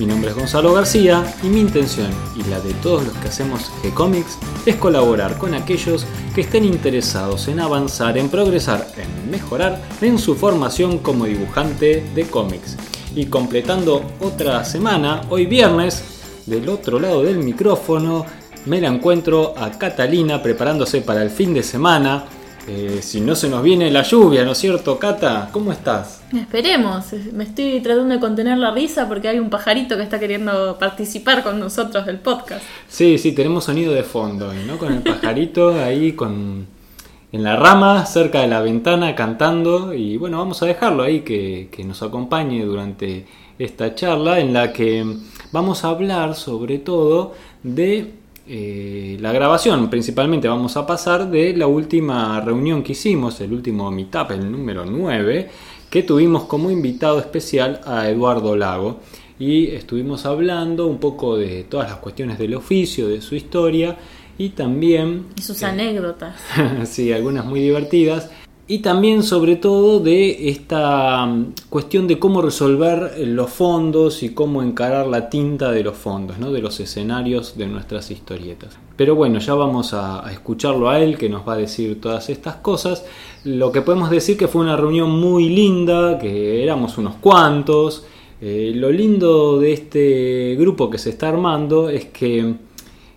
Mi nombre es Gonzalo García y mi intención y la de todos los que hacemos G-Comics es colaborar con aquellos que estén interesados en avanzar, en progresar, en mejorar en su formación como dibujante de cómics. Y completando otra semana, hoy viernes, del otro lado del micrófono, me la encuentro a Catalina preparándose para el fin de semana. Eh, si no se nos viene la lluvia, ¿no es cierto, Cata? ¿Cómo estás? Esperemos, me estoy tratando de contener la risa porque hay un pajarito que está queriendo participar con nosotros del podcast. Sí, sí, tenemos sonido de fondo, ¿no? Con el pajarito ahí con en la rama, cerca de la ventana, cantando. Y bueno, vamos a dejarlo ahí que, que nos acompañe durante esta charla en la que vamos a hablar sobre todo de eh, la grabación. Principalmente vamos a pasar de la última reunión que hicimos, el último meetup, el número 9 que tuvimos como invitado especial a Eduardo Lago y estuvimos hablando un poco de todas las cuestiones del oficio, de su historia y también... Y sus anécdotas. sí, algunas muy divertidas. Y también sobre todo de esta mm, cuestión de cómo resolver los fondos y cómo encarar la tinta de los fondos, ¿no? de los escenarios de nuestras historietas. Pero bueno, ya vamos a, escucharlo a él que nos va a decir todas estas cosas. Lo que podemos decir que fue una reunión muy linda, que éramos unos cuantos. Eh, lo lindo de este grupo que se está armando es que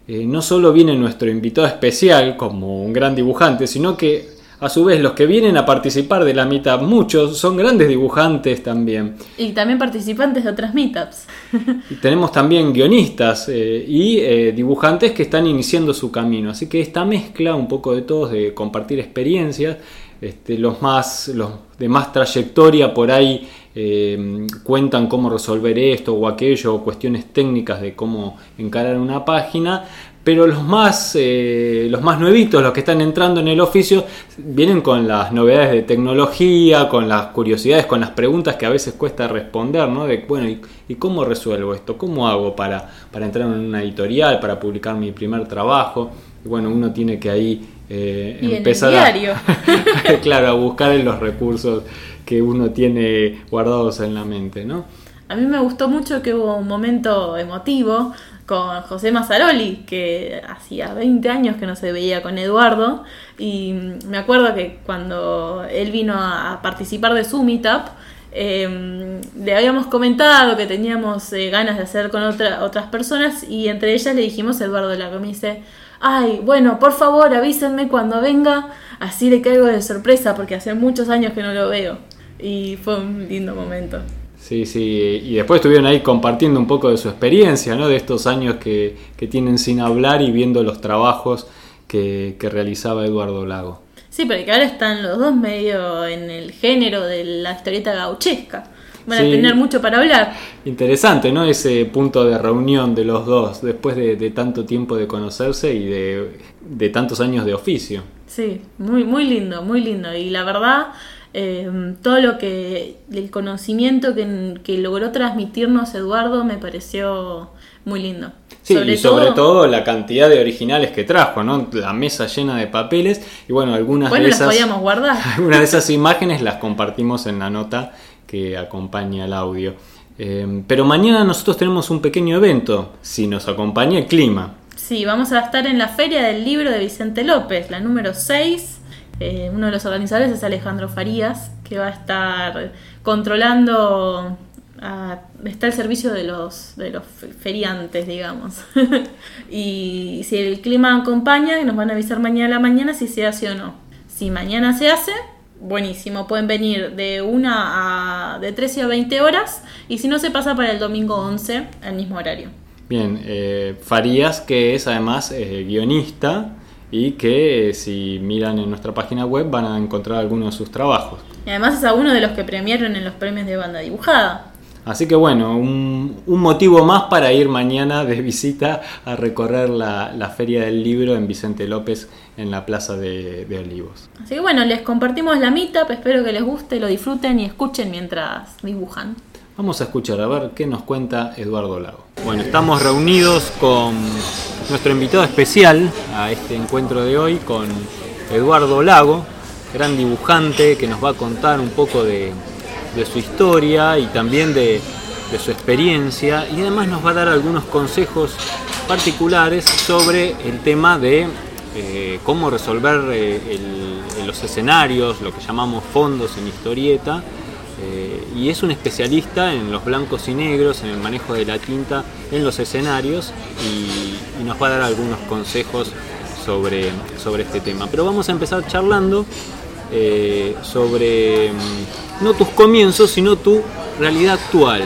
eh, no solo viene nuestro invitado especial como un gran dibujante, sino que a su vez, los que vienen a participar de la meetup, muchos son grandes dibujantes también. Y también participantes de otras meetups. y tenemos también guionistas eh, y eh, dibujantes que están iniciando su camino. Así que esta mezcla un poco de todos, de compartir experiencias, este, los más los de más trayectoria por ahí eh, cuentan cómo resolver esto o aquello, o cuestiones técnicas de cómo encarar una página, pero los más, eh, los más nuevitos, los que están entrando en el oficio, vienen con las novedades de tecnología, con las curiosidades, con las preguntas que a veces cuesta responder, ¿no? De, bueno, ¿y, cómo resuelvo esto? ¿Cómo hago para, para, entrar en una editorial, para publicar mi primer trabajo? Y bueno, uno tiene que ahí eh, empezar a, claro, a buscar en los recursos que uno tiene guardados en la mente, ¿no? A mí me gustó mucho que hubo un momento emotivo con José Mazzaroli, que hacía 20 años que no se veía con Eduardo, y me acuerdo que cuando él vino a participar de su meetup, em, le habíamos comentado que teníamos eh, ganas de hacer con otras personas y entre ellas le dijimos a Eduardo Lago, me dice, ay, bueno, por favor avísenme cuando venga, así le caigo de sorpresa porque hace muchos años que no lo veo. Y fue un lindo momento. Sí, sí, y después estuvieron ahí compartiendo un poco de su experiencia, ¿no? De estos años que, tienen sin hablar y viendo los trabajos que, realizaba Eduardo Lago. Sí, porque ahora están los dos medio en el género de la historieta gauchesca. Van a tener mucho para hablar. Interesante, ¿no? Ese punto de reunión de los dos, después de, tanto tiempo de conocerse y de, de, tantos años de oficio. Sí, muy, muy lindo, muy lindo. Y la verdad, Em, todo lo que, el conocimiento que, logró transmitirnos Eduardo me pareció muy lindo. Sí, y sobre todo, la cantidad de originales que trajo, ¿no? La mesa llena de papeles y bueno, algunas de esas... podíamos guardar. Algunas de esas imágenes las compartimos en la nota que acompaña el audio. Em, pero mañana nosotros tenemos un pequeño evento, si nos acompaña el clima. Sí, vamos a estar en la Feria del Libro de Vicente López, la número 6 eh, uno de los organizadores es Alejandro Farías, que va a estar controlando, está el servicio de los, de los feriantes, digamos. y si el clima acompaña, nos van a avisar mañana a la mañana si se hace o no. Si mañana se hace, buenísimo, pueden venir de una a de 13 a 20 horas y si no se pasa para el domingo 11 al mismo horario. Bien, eh, Farías que es además eh, guionista y que eh, si miran en nuestra página web van a encontrar algunos de sus trabajos. Y además es a uno de los que premiaron en los premios de banda dibujada. Así que bueno, un, motivo más para ir mañana de visita a recorrer la, Feria del Libro en Vicente López en la Plaza de, Olivos. Así que bueno, les compartimos la meetup, espero que les guste, lo disfruten y escuchen mientras dibujan. Vamos a escuchar a ver qué nos cuenta Eduardo Lago. Bueno, estamos reunidos con nuestro invitado especial a este encuentro de hoy, con Eduardo Lago, gran dibujante que nos va a contar un poco de, su historia y también de, su experiencia y además nos va a dar algunos consejos particulares sobre el tema de eh, cómo resolver eh, los escenarios, lo que llamamos fondos en historieta. Eh, y es un especialista en los blancos y negros, en el manejo de la tinta en los escenarios y, y nos va a dar algunos consejos sobre, sobre este tema. Pero vamos a empezar charlando sobre mm, no tus comienzos, sino tu realidad actual.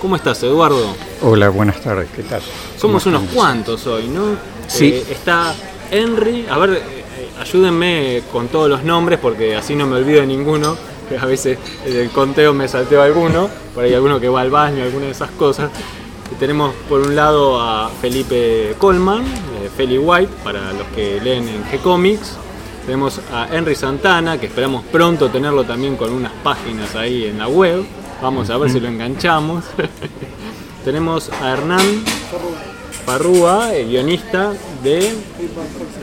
¿Cómo estás, Eduardo? Hola, buenas tardes, ¿qué tal? Somos unos cuantos hoy, ¿no? Sí. Eh, está Henry, a ver, eh, ayúdenme con todos los nombres porque así no me olvido de ninguno. A veces el conteo me salteo alguno, por ahí alguno que va al baño, alguna de esas cosas. tenemos por un lado a Felipe Colman, eh, Feli White, para los que leen en G-Comics. Tenemos a Henry Santana, que esperamos pronto tenerlo también con unas páginas ahí en la web. Vamos a ver si lo enganchamos. Tenemos a Hernán Parrúa, guionista de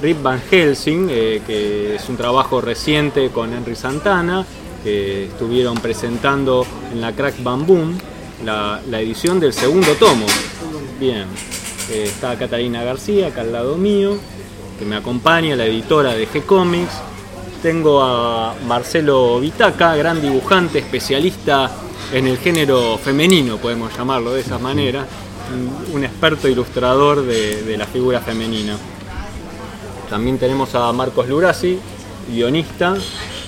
Rip Van Helsing, eh, que es un trabajo reciente con Henry Santana, que estuvieron presentando en la Crack Bamboo la, la edición del segundo tomo. Bien, eh, está Catalina García acá al lado mío que me acompaña, la editora de G-Comics. Tengo a Marcelo Vitaca, gran dibujante, especialista en el género femenino, podemos llamarlo de esa manera, un experto ilustrador de, la figura femenina. También tenemos a Marcos Lurasi, guionista.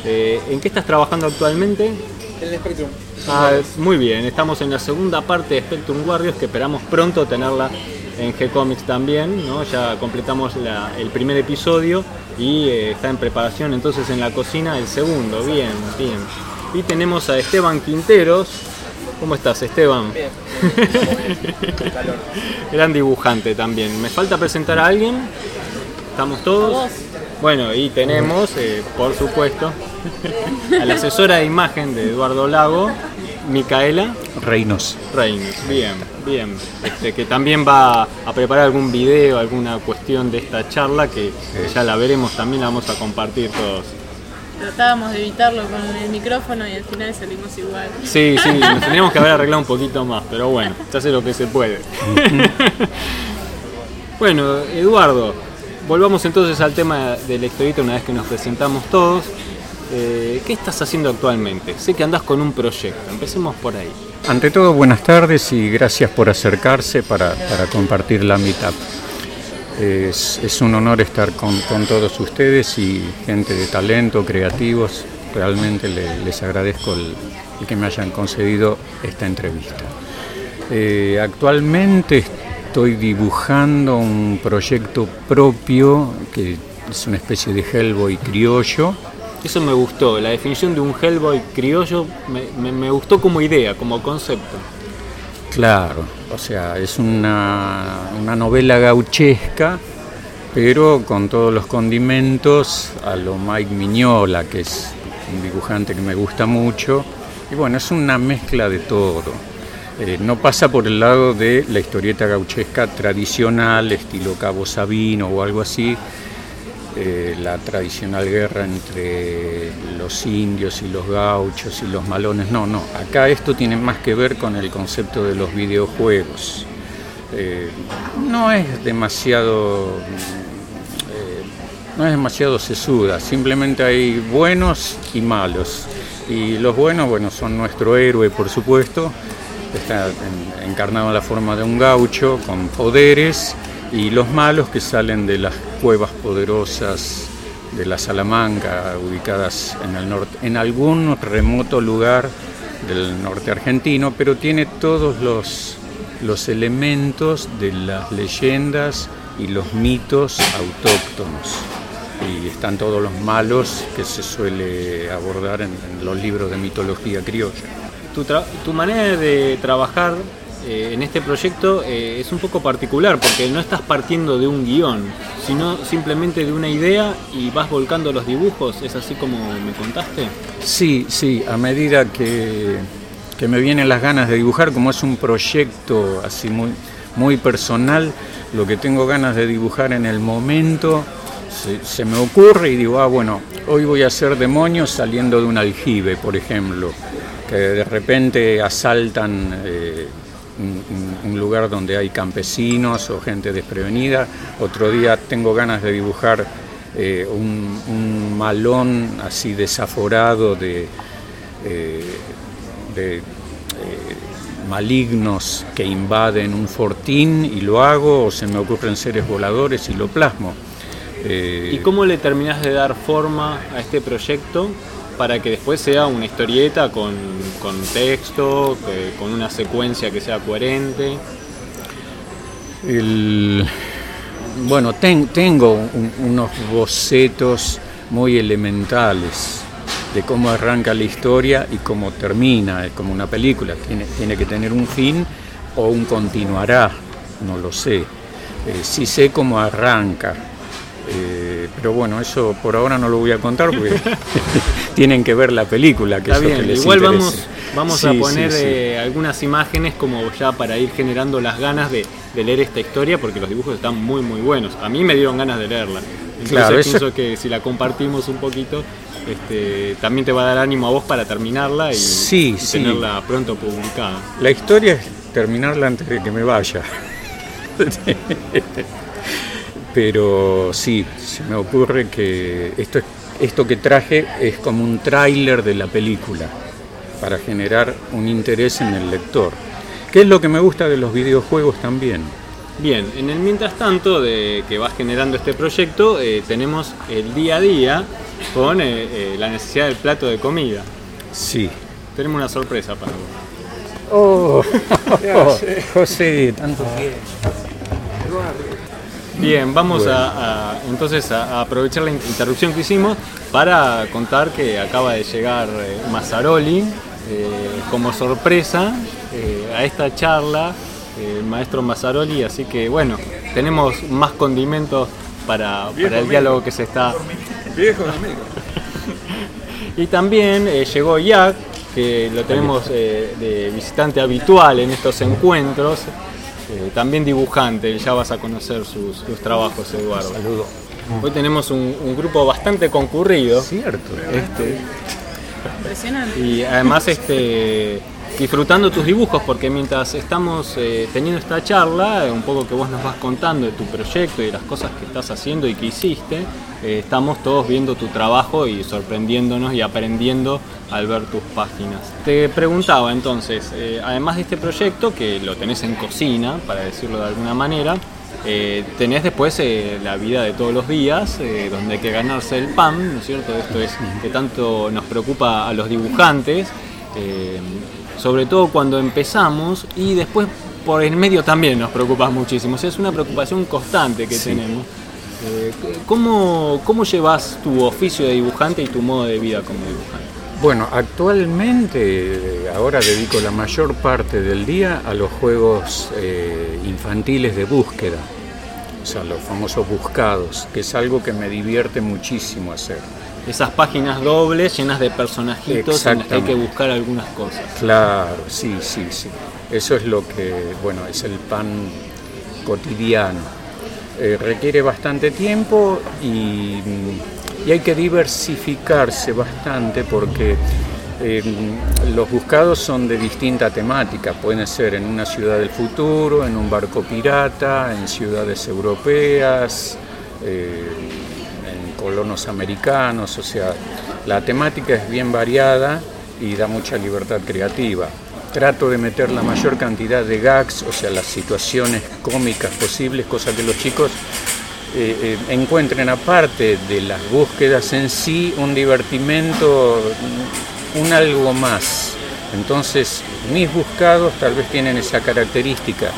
Eh, ¿En qué estás trabajando actualmente? En el Spectrum. Ah, muy bien, estamos en la segunda parte de Spectrum Warriors que esperamos pronto tenerla en G-Comics también, ¿no? ya completamos el primer episodio y eh, está en preparación entonces en la cocina el segundo, bien, bien. Y tenemos a Esteban Quinteros. ¿Cómo estás, Esteban? Bien. Gran dibujante también. ¿Me falta presentar a alguien? ¿Estamos todos? Bueno, y tenemos, eh, por supuesto, a la asesora de imagen de Eduardo Lago, Micaela Reinos. Reinos, bien, bien. Este, que también va a preparar algún video, alguna cuestión de esta charla que ya la veremos, también la vamos a compartir todos. Tratábamos de evitarlo con el micrófono y al final salimos igual. Sí, sí, nos tendríamos que haber arreglado un poquito más, pero bueno, se hace lo que se puede. bueno, Eduardo, volvamos entonces al tema de la historieta una vez que nos presentamos todos. Eh, ¿Qué estás haciendo actualmente? Sé que andás con un proyecto, empecemos por ahí. Ante todo, buenas tardes y gracias por acercarse para, compartir la mitad. Es, un honor estar con, todos ustedes y gente de talento, creativos. Realmente les agradezco el, que me hayan concedido esta entrevista. Eh, actualmente estoy dibujando un proyecto propio que es una especie de Hellboy criollo eso me gustó, la definición de un Hellboy criollo me, gustó como idea, como concepto. Claro, o sea, es una, una, novela gauchesca, pero con todos los condimentos a lo Mike Miñola, que es un dibujante que me gusta mucho. Y bueno, es una mezcla de todo. Eh, no pasa por el lado de la historieta gauchesca tradicional, estilo Cabo Sabino o algo así, eh, la tradicional guerra entre los indios y los gauchos y los malones. No, no, acá esto tiene más que ver con el concepto de los videojuegos. Eh, no es demasiado eh, no es demasiado sesuda, simplemente hay buenos y malos. Y los buenos, bueno, son nuestro héroe, por supuesto, está encarnado en la forma de un gaucho con poderes y los malos que salen de las cuevas poderosas de la Salamanca, ubicadas en en algún remoto lugar del norte argentino, pero tiene todos los, los elementos de las leyendas y los mitos autóctonos. Y están todos los malos que se suele abordar en, los libros de mitología criolla. tu, tu manera de trabajar eh, en este proyecto eh, es un poco particular porque no estás partiendo de un guion, sino simplemente de una idea y vas volcando los dibujos, ¿es así como me contaste? Sí, sí, a medida que, que me vienen las ganas de dibujar, como es un proyecto así muy, personal, lo que tengo ganas de dibujar en el momento, se, me ocurre y digo, ah, bueno, hoy voy a hacer demonios saliendo de un aljibe, por ejemplo, que de repente asaltan... Eh, un, lugar donde hay campesinos o gente desprevenida. Otro día tengo ganas de dibujar eh, un, malón así desaforado de, eh, eh, malignos que invaden un fortín y lo hago, o se me ocurren seres voladores y lo plasmo. ¿Y cómo le terminas de dar forma a este proyecto para que después sea una historieta con, texto, con una secuencia que sea coherente. bueno, tengo unos bocetos muy elementales de cómo arranca la historia y cómo termina, es como una película, tiene, tiene que tener un fin o un continuará, no lo sé. Eh, sí sé cómo arranca, eh, pero bueno, eso por ahora no lo voy a contar porque tienen que ver la película. Que Está bien, igual vamos, vamos a poner eh, algunas imágenes como ya para ir generando las ganas de, leer esta historia porque los dibujos están muy muy buenos. A mí me dieron ganas de leerla. Entonces claro, pienso que si la compartimos un poquito, este, también te va a dar ánimo a vos para terminarla y, tenerla pronto publicada. La historia es terminarla antes de que me vaya. pero sí, se me ocurre que esto, esto que traje es como un tráiler de la película para generar un interés en el lector, que es lo que me gusta de los videojuegos también. Bien, en el mientras tanto de que vas generando este proyecto, eh, tenemos el día a día con eh, eh, la necesidad del plato de comida. Sí. Tenemos una sorpresa para vos. Oh, José, tanto que. Bien, vamos a, entonces a, aprovechar la interrupción que hicimos para contar que acaba de llegar eh, Mazzaroli eh, como sorpresa eh, a esta charla, el maestro Mazzaroli, así que bueno, tenemos más condimentos para, el diálogo que se está... Viejo y también llegó Jack, que lo tenemos de visitante habitual en estos encuentros. Eh, también dibujante, ya vas a conocer sus, trabajos, Eduardo. Saludo. Hoy tenemos un, grupo bastante concurrido. Cierto. Este, Impresionante. Y además este, disfrutando tus dibujos, porque mientras estamos eh, teniendo esta charla, un poco que vos nos vas contando de tu proyecto y de las cosas que estás haciendo y que hiciste, eh, estamos todos viendo tu trabajo y sorprendiéndonos y aprendiendo al ver tus páginas. Te preguntaba entonces, eh, además de este proyecto, que lo tenés en cocina, para decirlo de alguna manera, eh, tenés después la vida de todos los días, donde hay que ganarse el pan, ¿no es cierto? Esto es que tanto nos preocupa a los dibujantes, sobre todo cuando empezamos y después por el medio también nos preocupa muchísimo. O sea, es una preocupación constante que tenemos. Eh, ¿cómo, ¿Cómo llevas tu oficio de dibujante y tu modo de vida como dibujante? Bueno, actualmente ahora dedico la mayor parte del día a los juegos eh, infantiles de búsqueda, o sea, los famosos buscados, que es algo que me divierte muchísimo hacer. Esas páginas dobles llenas de personajitos en las que hay que buscar algunas cosas. Claro, sí, sí, sí. Eso es lo que, bueno, es el pan cotidiano eh, requiere bastante tiempo y, hay que diversificarse bastante porque eh, los buscados son de distinta temática, pueden ser en una ciudad del futuro, en un barco pirata, en ciudades europeas, eh, en colonos americanos, o sea, la temática es bien variada y da mucha libertad creativa. Trato de meter la mayor cantidad de gags, o sea, las situaciones cómicas posibles, cosa que los chicos eh, encuentren aparte de las búsquedas en sí un divertimento, un algo más. Entonces, mis buscados tal vez tienen esa característica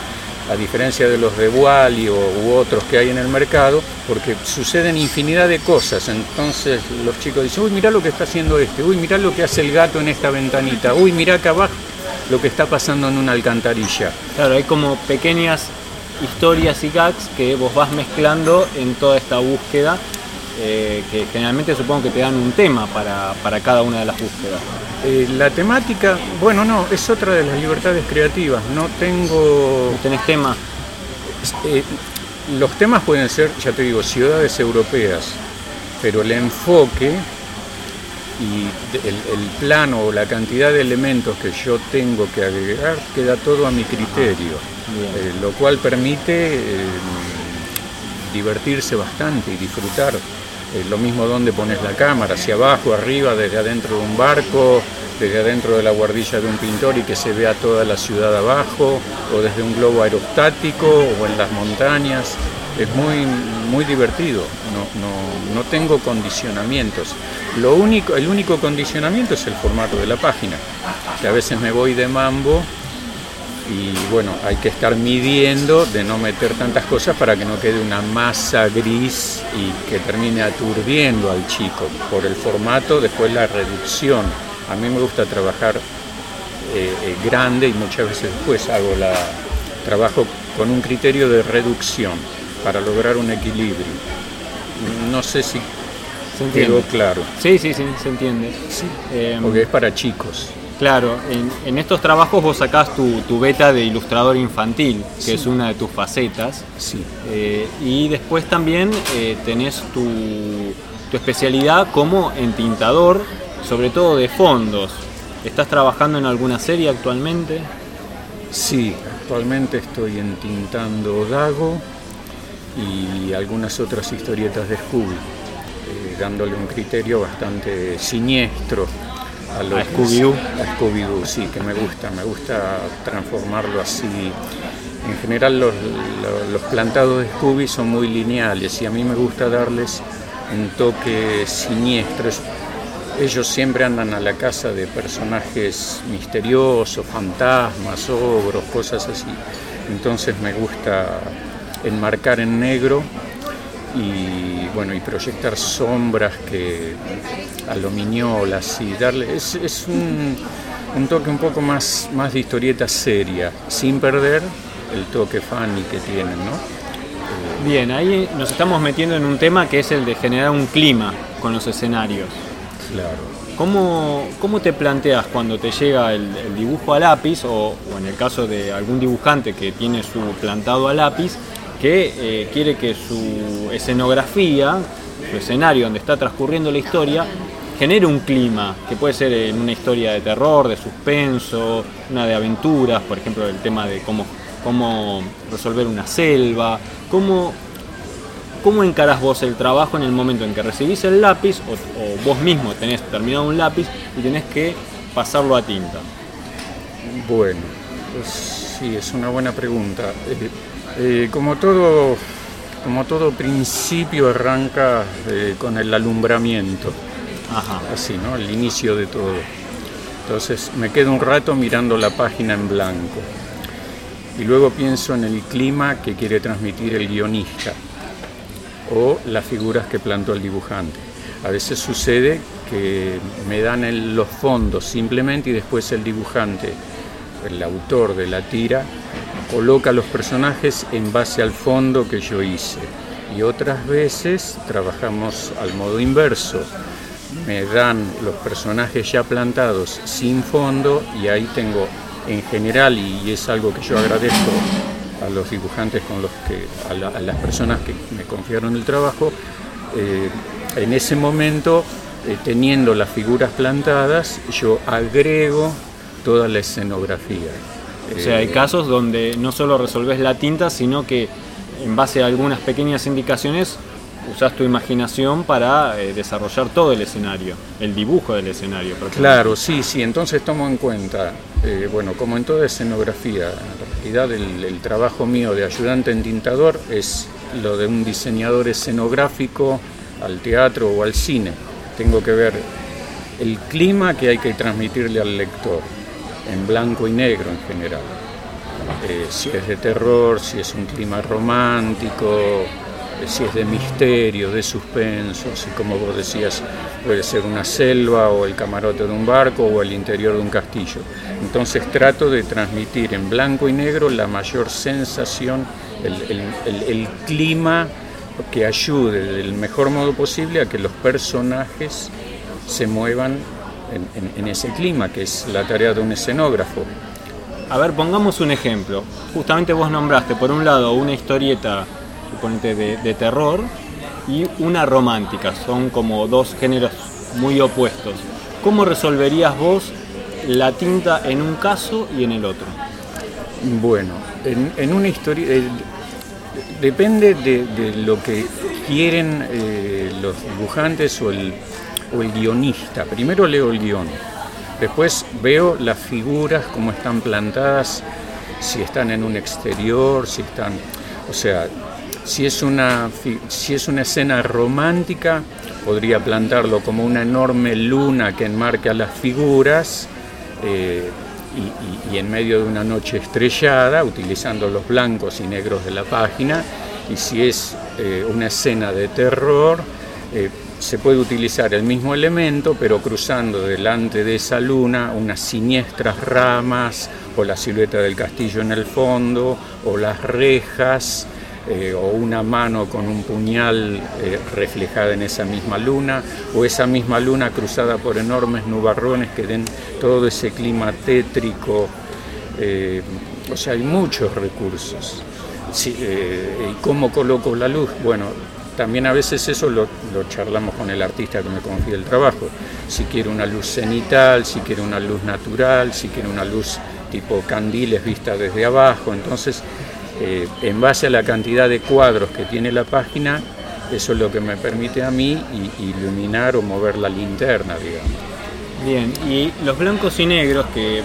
a diferencia de los de Wally o, u otros que hay en el mercado, porque suceden infinidad de cosas. Entonces los chicos dicen, uy, mirá lo que está haciendo este, uy, mirá lo que hace el gato en esta ventanita, uy, mirá acá abajo lo que está pasando en una alcantarilla. Claro, hay como pequeñas historias y gags que vos vas mezclando en toda esta búsqueda, eh, que generalmente supongo que te dan un tema para, para cada una de las búsquedas. Eh, la temática, bueno, no, es otra de las libertades creativas. No tengo. ¿No ¿Tenés tema? Eh, los temas pueden ser, ya te digo, ciudades europeas, pero el enfoque y el, el plano o la cantidad de elementos que yo tengo que agregar queda todo a mi criterio, eh, lo cual permite divertirse bastante y disfrutar. Eh, lo mismo donde pones la cámara, hacia abajo, arriba, desde adentro de un barco, desde adentro de la guardilla de un pintor y que se vea toda la ciudad abajo, o desde un globo aerostático o en las montañas. Es muy, muy divertido, no, no, no tengo condicionamientos. Lo único, el único condicionamiento es el formato de la página, que a veces me voy de mambo y bueno, hay que estar midiendo de no meter tantas cosas para que no quede una masa gris y que termine aturdiendo al chico. Por el formato, después la reducción. A mí me gusta trabajar eh, eh, grande y muchas veces después hago la trabajo con un criterio de reducción para lograr un equilibrio. No sé si ¿Se quedó claro, Sí, sí, sí, se entiende. Eh, porque es para chicos. Claro, en, en estos trabajos vos sacás tu, tu beta de ilustrador infantil, que es una de tus facetas, Sí. eh, y después también eh, tenés tu, tu especialidad como entintador, sobre todo de fondos. ¿Estás trabajando en alguna serie actualmente? Sí, actualmente estoy entintando Dago y algunas otras historietas de Scooby, eh, dándole un criterio bastante siniestro a, lo A Scooby-Doo. A Scooby-Doo, sí, que me gusta, me gusta transformarlo así. En general los, lo- los plantados de Scooby son muy lineales y a mí me gusta darles un toque siniestro. Es- ellos siempre andan a la casa de personajes misteriosos, fantasmas, ogros, cosas así. Entonces me gusta enmarcar en negro y bueno y proyectar sombras que a lo miñola, así, darle es, es un, un toque un poco más, más de historieta seria, sin perder el toque funny que tienen, ¿no? Bien, ahí nos estamos metiendo en un tema que es el de generar un clima con los escenarios. Claro. ¿Cómo, cómo te planteas cuando te llega el, el dibujo a lápiz o, o en el caso de algún dibujante que tiene su plantado a lápiz que eh, quiere que su escenografía, su escenario donde está transcurriendo la historia, genere un clima, que puede ser en una historia de terror, de suspenso, una de aventuras, por ejemplo el tema de cómo, cómo resolver una selva, cómo, ¿Cómo encarás vos el trabajo en el momento en que recibís el lápiz o, o vos mismo tenés terminado un lápiz y tenés que pasarlo a tinta? Bueno, pues sí, es una buena pregunta. Eh, como, todo, como todo principio arranca eh, con el alumbramiento, Ajá. así, ¿no? El inicio de todo. Entonces me quedo un rato mirando la página en blanco y luego pienso en el clima que quiere transmitir el guionista o las figuras que plantó el dibujante. A veces sucede que me dan el- los fondos simplemente y después el dibujante, el autor de la tira, coloca los personajes en base al fondo que yo hice. Y otras veces trabajamos al modo inverso. Me dan los personajes ya plantados sin fondo y ahí tengo en general, y es algo que yo agradezco a los dibujantes con los que, a, la- a las personas que me confiaron el trabajo, eh, en ese momento, eh, teniendo las figuras plantadas, yo agrego toda la escenografía. O sea, hay Eh, casos donde no solo resolvés la tinta, sino que en base a algunas pequeñas indicaciones usás tu imaginación para eh, desarrollar todo el escenario, el dibujo del escenario. Claro, sí, sí, entonces tomo en cuenta, eh, bueno, como en toda escenografía, en realidad el, el trabajo mío de ayudante entintador es lo de un diseñador escenográfico al teatro o al cine. Tengo que ver el clima que hay que transmitirle al lector, en blanco y negro en general. eh, si es de terror, si es un clima romántico, eh, si es de misterio, de suspenso, si como vos decías puede ser una selva o el camarote de un barco o el interior de un castillo. Entonces trato de transmitir en blanco y negro la mayor sensación, el, clima que ayude del mejor modo posible a que los personajes se muevan en ese clima, que es la tarea de un escenógrafo. A ver, pongamos un ejemplo. Justamente vos nombraste, por un lado, una historieta, suponete, de, terror y una romántica. Son como dos géneros muy opuestos. ¿Cómo resolverías vos la tinta en un caso y en el otro? Bueno, en, una historia... Eh, depende de, lo que quieren eh, los dibujantes o el, o el guionista. Primero leo el guion Después veo las figuras como están plantadas, si están en un exterior, si están, o sea, si es una, si es una escena romántica, podría plantarlo como una enorme luna que enmarca las figuras eh, y, en medio de una noche estrellada, utilizando los blancos y negros de la página. Y si es eh, una escena de terror, eh, se puede utilizar el mismo elemento, pero cruzando delante de esa luna unas siniestras ramas, o la silueta del castillo en el fondo, o las rejas, eh, o una mano con un puñal eh, reflejada en esa misma luna, o esa misma luna cruzada por enormes nubarrones que den todo ese clima tétrico. Eh, o sea, hay muchos recursos. ¿Y cómo coloco la luz? Bueno, también a veces eso lo, charlamos con el artista que me confía el trabajo. Si quiere una luz cenital, si quiere una luz natural, si quiere una luz tipo candiles vista desde abajo. Entonces, eh, en base a la cantidad de cuadros que tiene la página, eso es lo que me permite a mí iluminar o mover la linterna, digamos. Bien, y los blancos y negros que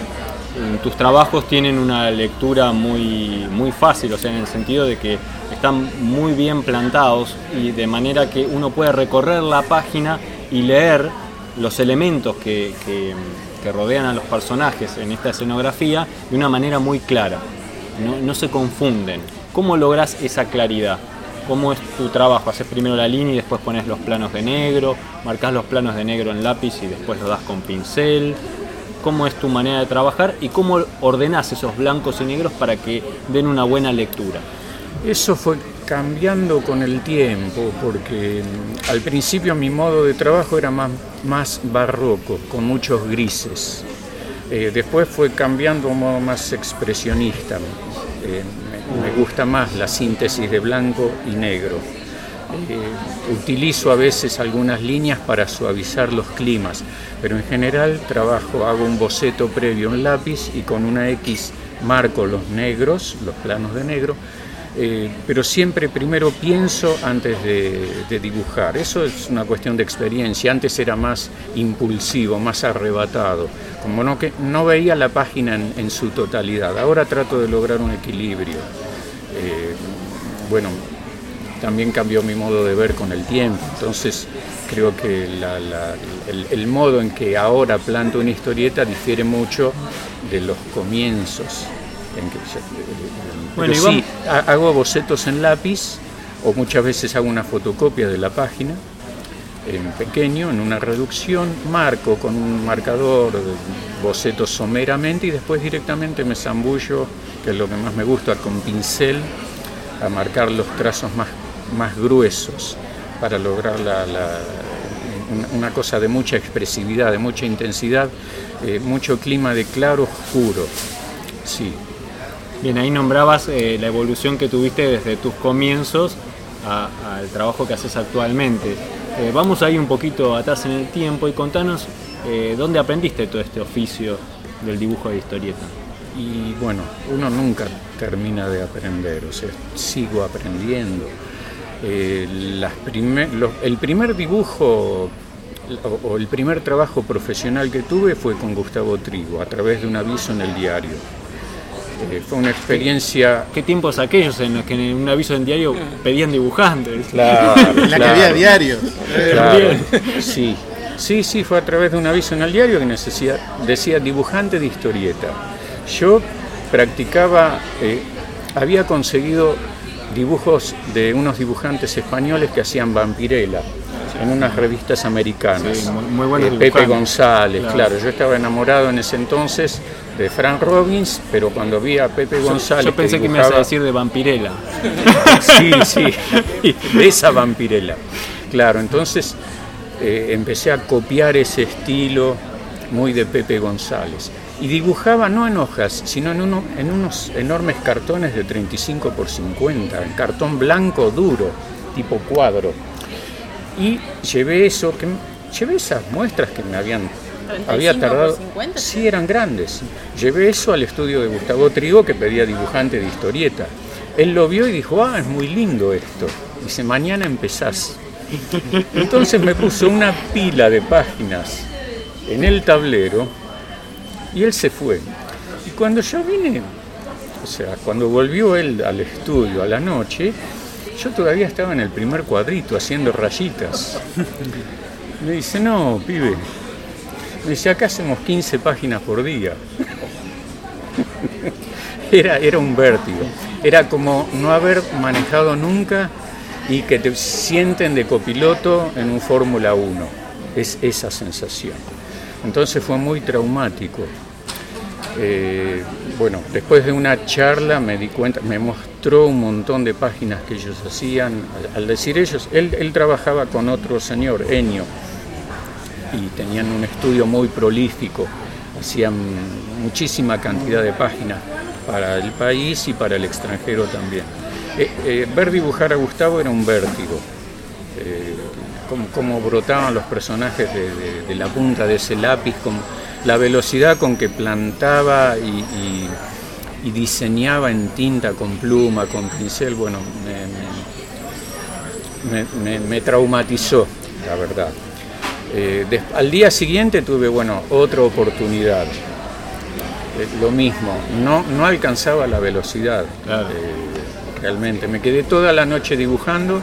tus trabajos tienen una lectura muy, muy fácil, o sea, en el sentido de que están muy bien plantados y de manera que uno puede recorrer la página y leer los elementos que, rodean a los personajes en esta escenografía de una manera muy clara. No, se confunden. ¿Cómo logras esa claridad? ¿Cómo es tu trabajo? ¿Haces primero la línea y después pones los planos de negro? ¿Marcas los planos de negro en lápiz y después los das con pincel? ¿Cómo es tu manera de trabajar y cómo ordenás esos blancos y negros para que den una buena lectura? Eso fue cambiando con el tiempo, porque mm, al principio mi modo de trabajo era más, más barroco, con muchos grises. Eh, después fue cambiando a un modo más expresionista. Eh, me, gusta más la síntesis de blanco y negro. Eh, utilizo a veces algunas líneas para suavizar los climas, pero en general trabajo, hago un boceto previo en lápiz y con una X marco los negros, los planos de negro, eh, pero siempre primero pienso antes de, dibujar. Eso es una cuestión de experiencia. Antes era más impulsivo, más arrebatado, como no, que, no veía la página en, su totalidad. Ahora trato de lograr un equilibrio. Eh, bueno, también cambió mi modo de ver con el tiempo, entonces creo que el, modo en que ahora planto una historieta difiere mucho de los comienzos. Bueno, sí, hago bocetos en lápiz o muchas veces hago una fotocopia de la página en pequeño, en una reducción, marco con un marcador boceto someramente y después directamente me zambullo, que es lo que más me gusta, con pincel a marcar los trazos más, más gruesos para lograr una cosa de mucha expresividad, de mucha intensidad, eh, mucho clima de claro oscuro. Sí, Bien, ahí nombrabas eh, la evolución que tuviste desde tus comienzos al trabajo que haces actualmente. Eh, vamos ahí un poquito atrás en el tiempo y contanos eh, dónde aprendiste todo este oficio del dibujo de historieta. Y bueno, uno nunca termina de aprender, o sea, sigo aprendiendo. Las el primer dibujo o el primer trabajo profesional que tuve fue con Gustavo Trigo, a través de un aviso en el diario eh, fue una experiencia. ¿Qué tiempos aquellos en los que en un aviso en diario pedían dibujantes? Claro, la que había diarios. sí, sí, sí, fue a través de un aviso en el diario que decía dibujante de historieta. Yo practicaba, eh, había conseguido dibujos de unos dibujantes españoles que hacían vampirela en unas revistas americanas. Sí, muy- muy buenos Eh, Pepe. González, Claro. claro. Yo estaba enamorado en ese entonces de Frank Robbins, pero cuando vi a Pepe González. Yo pensé que, me ibas a decir de Vampirella. Sí, sí, de esa vampirela. Claro, entonces eh, empecé a copiar ese estilo muy de Pepe González. Y dibujaba no en hojas, sino en, uno- en unos enormes cartones de 35 por 50, en cartón blanco duro, tipo cuadro. Y llevé eso, que, llevé esas muestras que me habían... 35 había por tardado. 50, sí, eran grandes. Llevé eso al estudio de Gustavo Trigo, que pedía dibujante de historieta. Él lo vio y dijo, ah, es muy lindo esto. Dice, mañana empezás. Entonces me puso una pila de páginas en el tablero y él se fue. Y cuando yo vine, o sea, cuando volvió él al estudio a la noche, yo todavía estaba en el primer cuadrito haciendo rayitas. Me dice, no, pibe. Me dice, acá hacemos 15 páginas por día. Era, era un vértigo. Era como no haber manejado nunca y que te sienten de copiloto en un Fórmula 1. Es esa sensación. Entonces fue muy traumático. Eh, bueno, después de una charla me di cuenta, me mostró un montón de páginas que ellos hacían. Al, decir ellos, él, trabajaba con otro señor, Enio, y tenían un estudio muy prolífico, hacían muchísima cantidad de páginas para el país y para el extranjero también. Eh, eh, ver dibujar a Gustavo era un vértigo, como brotaban los personajes de, de- de la punta de ese lápiz, como la velocidad con que plantaba y, y- y diseñaba en tinta, con pluma, con pincel, bueno, me- me- me- me- me traumatizó, la verdad. Eh, al día siguiente tuve, bueno, otra oportunidad. Eh, lo mismo, no, no alcanzaba la velocidad. Claro. eh, realmente, me quedé toda la noche dibujando.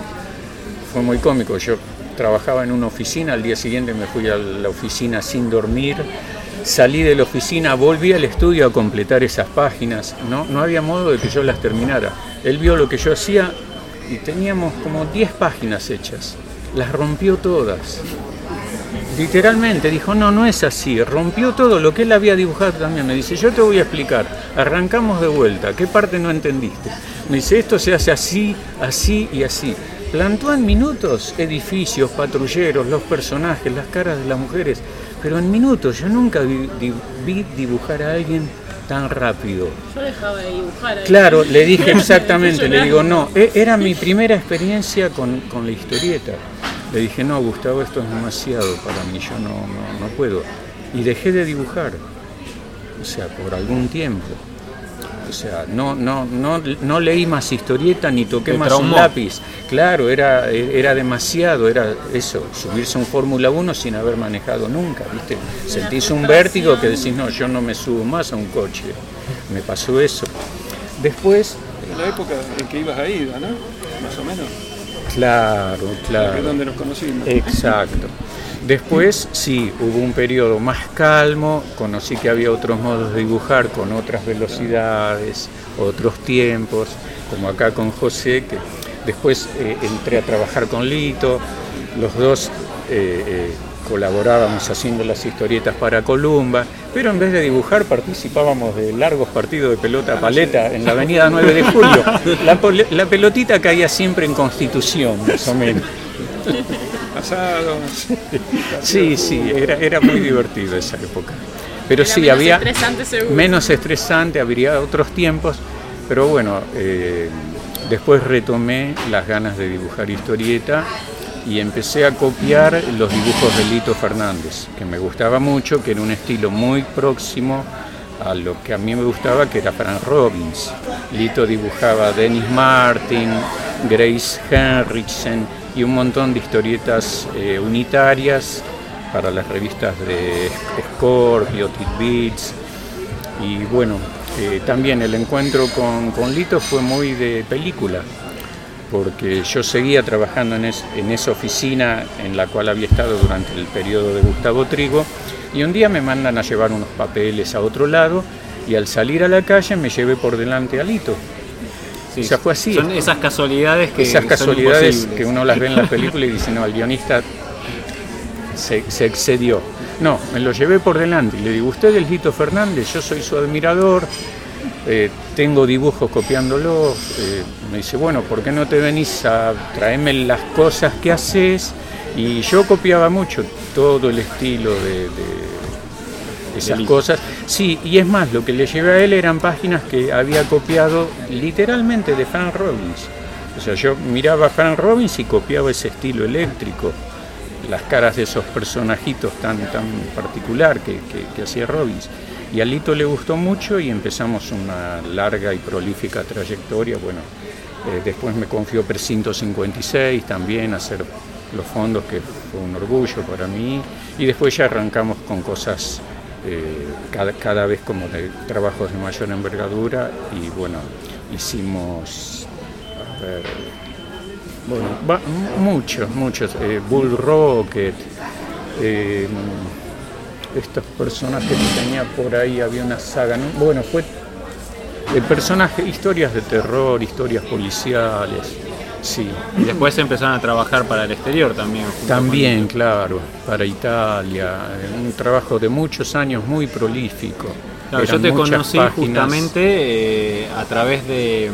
Fue muy cómico. Yo trabajaba en una oficina, al día siguiente me fui a la oficina sin dormir. Salí de la oficina, volví al estudio a completar esas páginas. No, no había modo de que yo las terminara. Él vio lo que yo hacía y teníamos como 10 páginas hechas. Las rompió todas. Literalmente dijo, no, no es así, rompió todo lo que él había dibujado también. Me dice, yo te voy a explicar, arrancamos de vuelta, ¿qué parte no entendiste? Me dice, esto se hace así, así y así. Plantó en minutos edificios, patrulleros, los personajes, las caras de las mujeres, pero en minutos yo nunca vi, di- vi dibujar a alguien tan rápido. Yo dejaba de dibujar ahí. Claro, le dije exactamente, le digo, no, e- era mi primera experiencia con, con la historieta. Le dije, no, Gustavo, esto es demasiado para mí, yo no, no, no puedo. Y dejé de dibujar, o sea, por algún tiempo. O sea, no, no, no, no leí más historieta ni toqué más un lápiz. Claro, era, era demasiado, era eso, subirse a un Fórmula 1 sin haber manejado nunca, ¿viste? Sentís un vértigo que decís, no, yo no me subo más a un coche. Me pasó eso. Después, En la época en que ibas a IDA, ¿no? Más o menos. claro, Que es claro. donde nos conocimos. Exacto. Después sí, hubo un periodo más calmo, conocí que había otros modos de dibujar con otras velocidades, otros tiempos, como acá con José, que después eh, entré a trabajar con Lito, los dos eh, eh, colaborábamos haciendo las historietas para Columba, pero en vez de dibujar participábamos de largos partidos de pelota paleta en la avenida 9 de Julio. La, la pelotita caía siempre en Constitución, más o menos. Asados. Sí, sí, era, era muy divertido esa época. Pero Era sí, menos había estresante, seguro. menos estresante, habría otros tiempos, pero bueno, eh, después retomé las ganas de dibujar historieta y empecé a copiar los dibujos de Lito Fernández, que me gustaba mucho, que era un estilo muy próximo a lo que a mí me gustaba, que era Frank Robbins. Lito dibujaba a Dennis Martin, Grace Henriksen y un montón de historietas eh, unitarias para las revistas de Scorpio, Beats y bueno, eh, también el encuentro con, con Lito fue muy de película, porque yo seguía trabajando en, en esa oficina en la cual había estado durante el periodo de Gustavo Trigo, y un día me mandan a llevar unos papeles a otro lado, Y al salir a la calle me llevé por delante a Lito. Sí, o sea, fue así. Son esas casualidades que Esas casualidades que uno las ve en la película y dice, no, el guionista se, se excedió. No, me lo llevé por delante y le digo, usted es Lito Fernández, yo soy su admirador, eh, tengo dibujos copiándolos. eh, me dice, bueno, ¿por qué no te venís a traerme las cosas que haces? Y yo copiaba mucho todo el estilo de, de esas cosas. Sí, y es más, lo que le llevé a él eran páginas que había copiado literalmente de Frank Robbins. O sea, yo miraba a Frank Robbins y copiaba ese estilo eléctrico, las caras de esos personajitos tan, tan particular que, que- que hacía Robbins. Y a Lito le gustó mucho y empezamos una larga y prolífica trayectoria. Bueno, eh, después me confió Precinto 56 también hacer los fondos, que fue un orgullo para mí. Y después ya arrancamos con cosas eh, cada, cada vez como de trabajos de mayor envergadura y bueno, hicimos, a ver, bueno, va- muchos, muchos, eh, Bull Rocket, eh, estos personajes que tenía por ahí, había una saga, ¿no? bueno, fue personajes, historias de terror, historias policiales, sí. Y después empezaron a trabajar para el exterior también. También, con- claro, para Italia, eh, un trabajo de muchos años muy prolífico. Claro, yo te conocí páginas. justamente eh, a través de,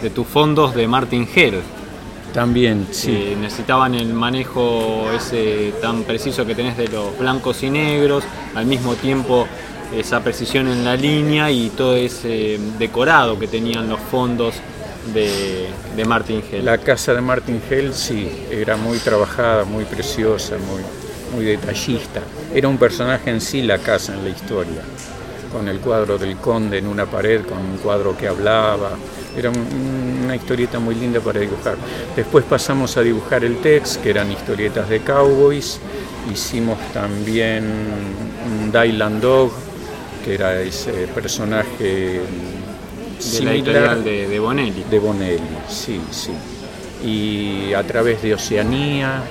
de tus fondos de Martin Hell. También, sí. que necesitaban el manejo ese tan preciso que tenés de los blancos y negros, al mismo tiempo esa precisión en la línea y todo ese decorado que tenían los fondos de, de Martin Hell. La casa de Martin Hell, sí, era muy trabajada, muy preciosa, muy, muy detallista. Era un personaje en sí la casa en la historia, con el cuadro del conde en una pared, con un cuadro que hablaba. Era un- una historieta muy linda para dibujar. Después pasamos a dibujar el text, que eran historietas de cowboys. Hicimos también un Dylan Dog, que era ese personaje de la editorial de, de Bonelli. de Bonelli, sí, sí. Y a través de Oceanía,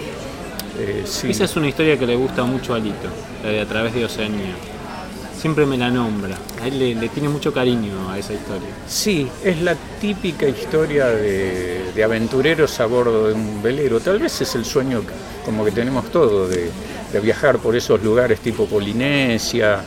eh, sí. Esa es una historia que le gusta mucho a Lito, la de A través de Oceanía. Siempre me la nombra. A él le, le tiene mucho cariño a esa historia. Sí, es la típica historia de, de aventureros a bordo de un velero. Tal vez es el sueño como que tenemos todos, de, de viajar por esos lugares tipo Polinesia,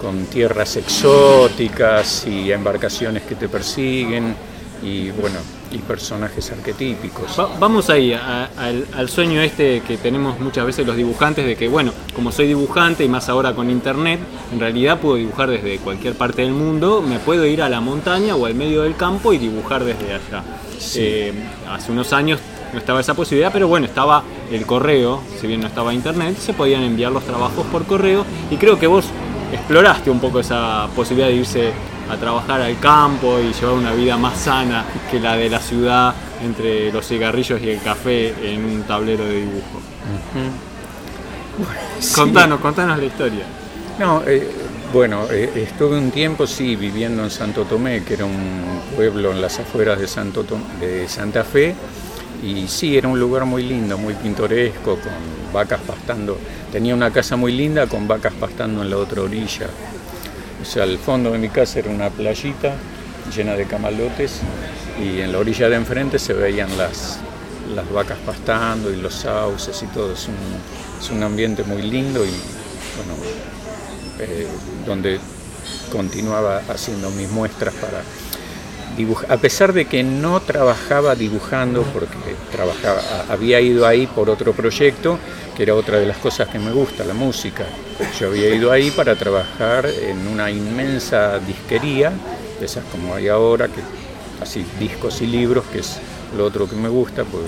con tierras exóticas y embarcaciones que te persiguen y bueno, y personajes arquetípicos. Va- vamos ahí, a- al, al sueño este que tenemos muchas veces los dibujantes de que, bueno, como soy dibujante y más ahora con internet, en realidad puedo dibujar desde cualquier parte del mundo, me puedo ir a la montaña o al medio del campo y dibujar desde allá. Eh, hace unos años no estaba esa posibilidad, pero bueno, estaba el correo, si bien no estaba internet, se podían enviar los trabajos por correo y creo que vos exploraste un poco esa posibilidad de irse a trabajar al campo y llevar una vida más sana que la de la ciudad entre los cigarrillos y el café en un tablero de dibujo. Contanos, contanos la historia. No, eh, bueno, eh, estuve un tiempo, sí, viviendo en Santo Tomé, que era un pueblo en las afueras de, Santo de Santa Fe, y sí, era un lugar muy lindo, muy pintoresco, con vacas pastando. Tenía una casa muy linda con vacas pastando en la otra orilla. O sea, al fondo de mi casa era una playita llena de camalotes y en la orilla de enfrente se veían las, las vacas pastando y los sauces y todo. Es un, es un ambiente muy lindo y bueno, eh, donde continuaba haciendo mis muestras para. A pesar de que no trabajaba dibujando, porque trabajaba, había ido ahí por otro proyecto, que era otra de las cosas que me gusta, la música. Yo había ido ahí para trabajar en una inmensa disquería, de esas como hay ahora, que así discos y libros, que es lo otro que me gusta, pues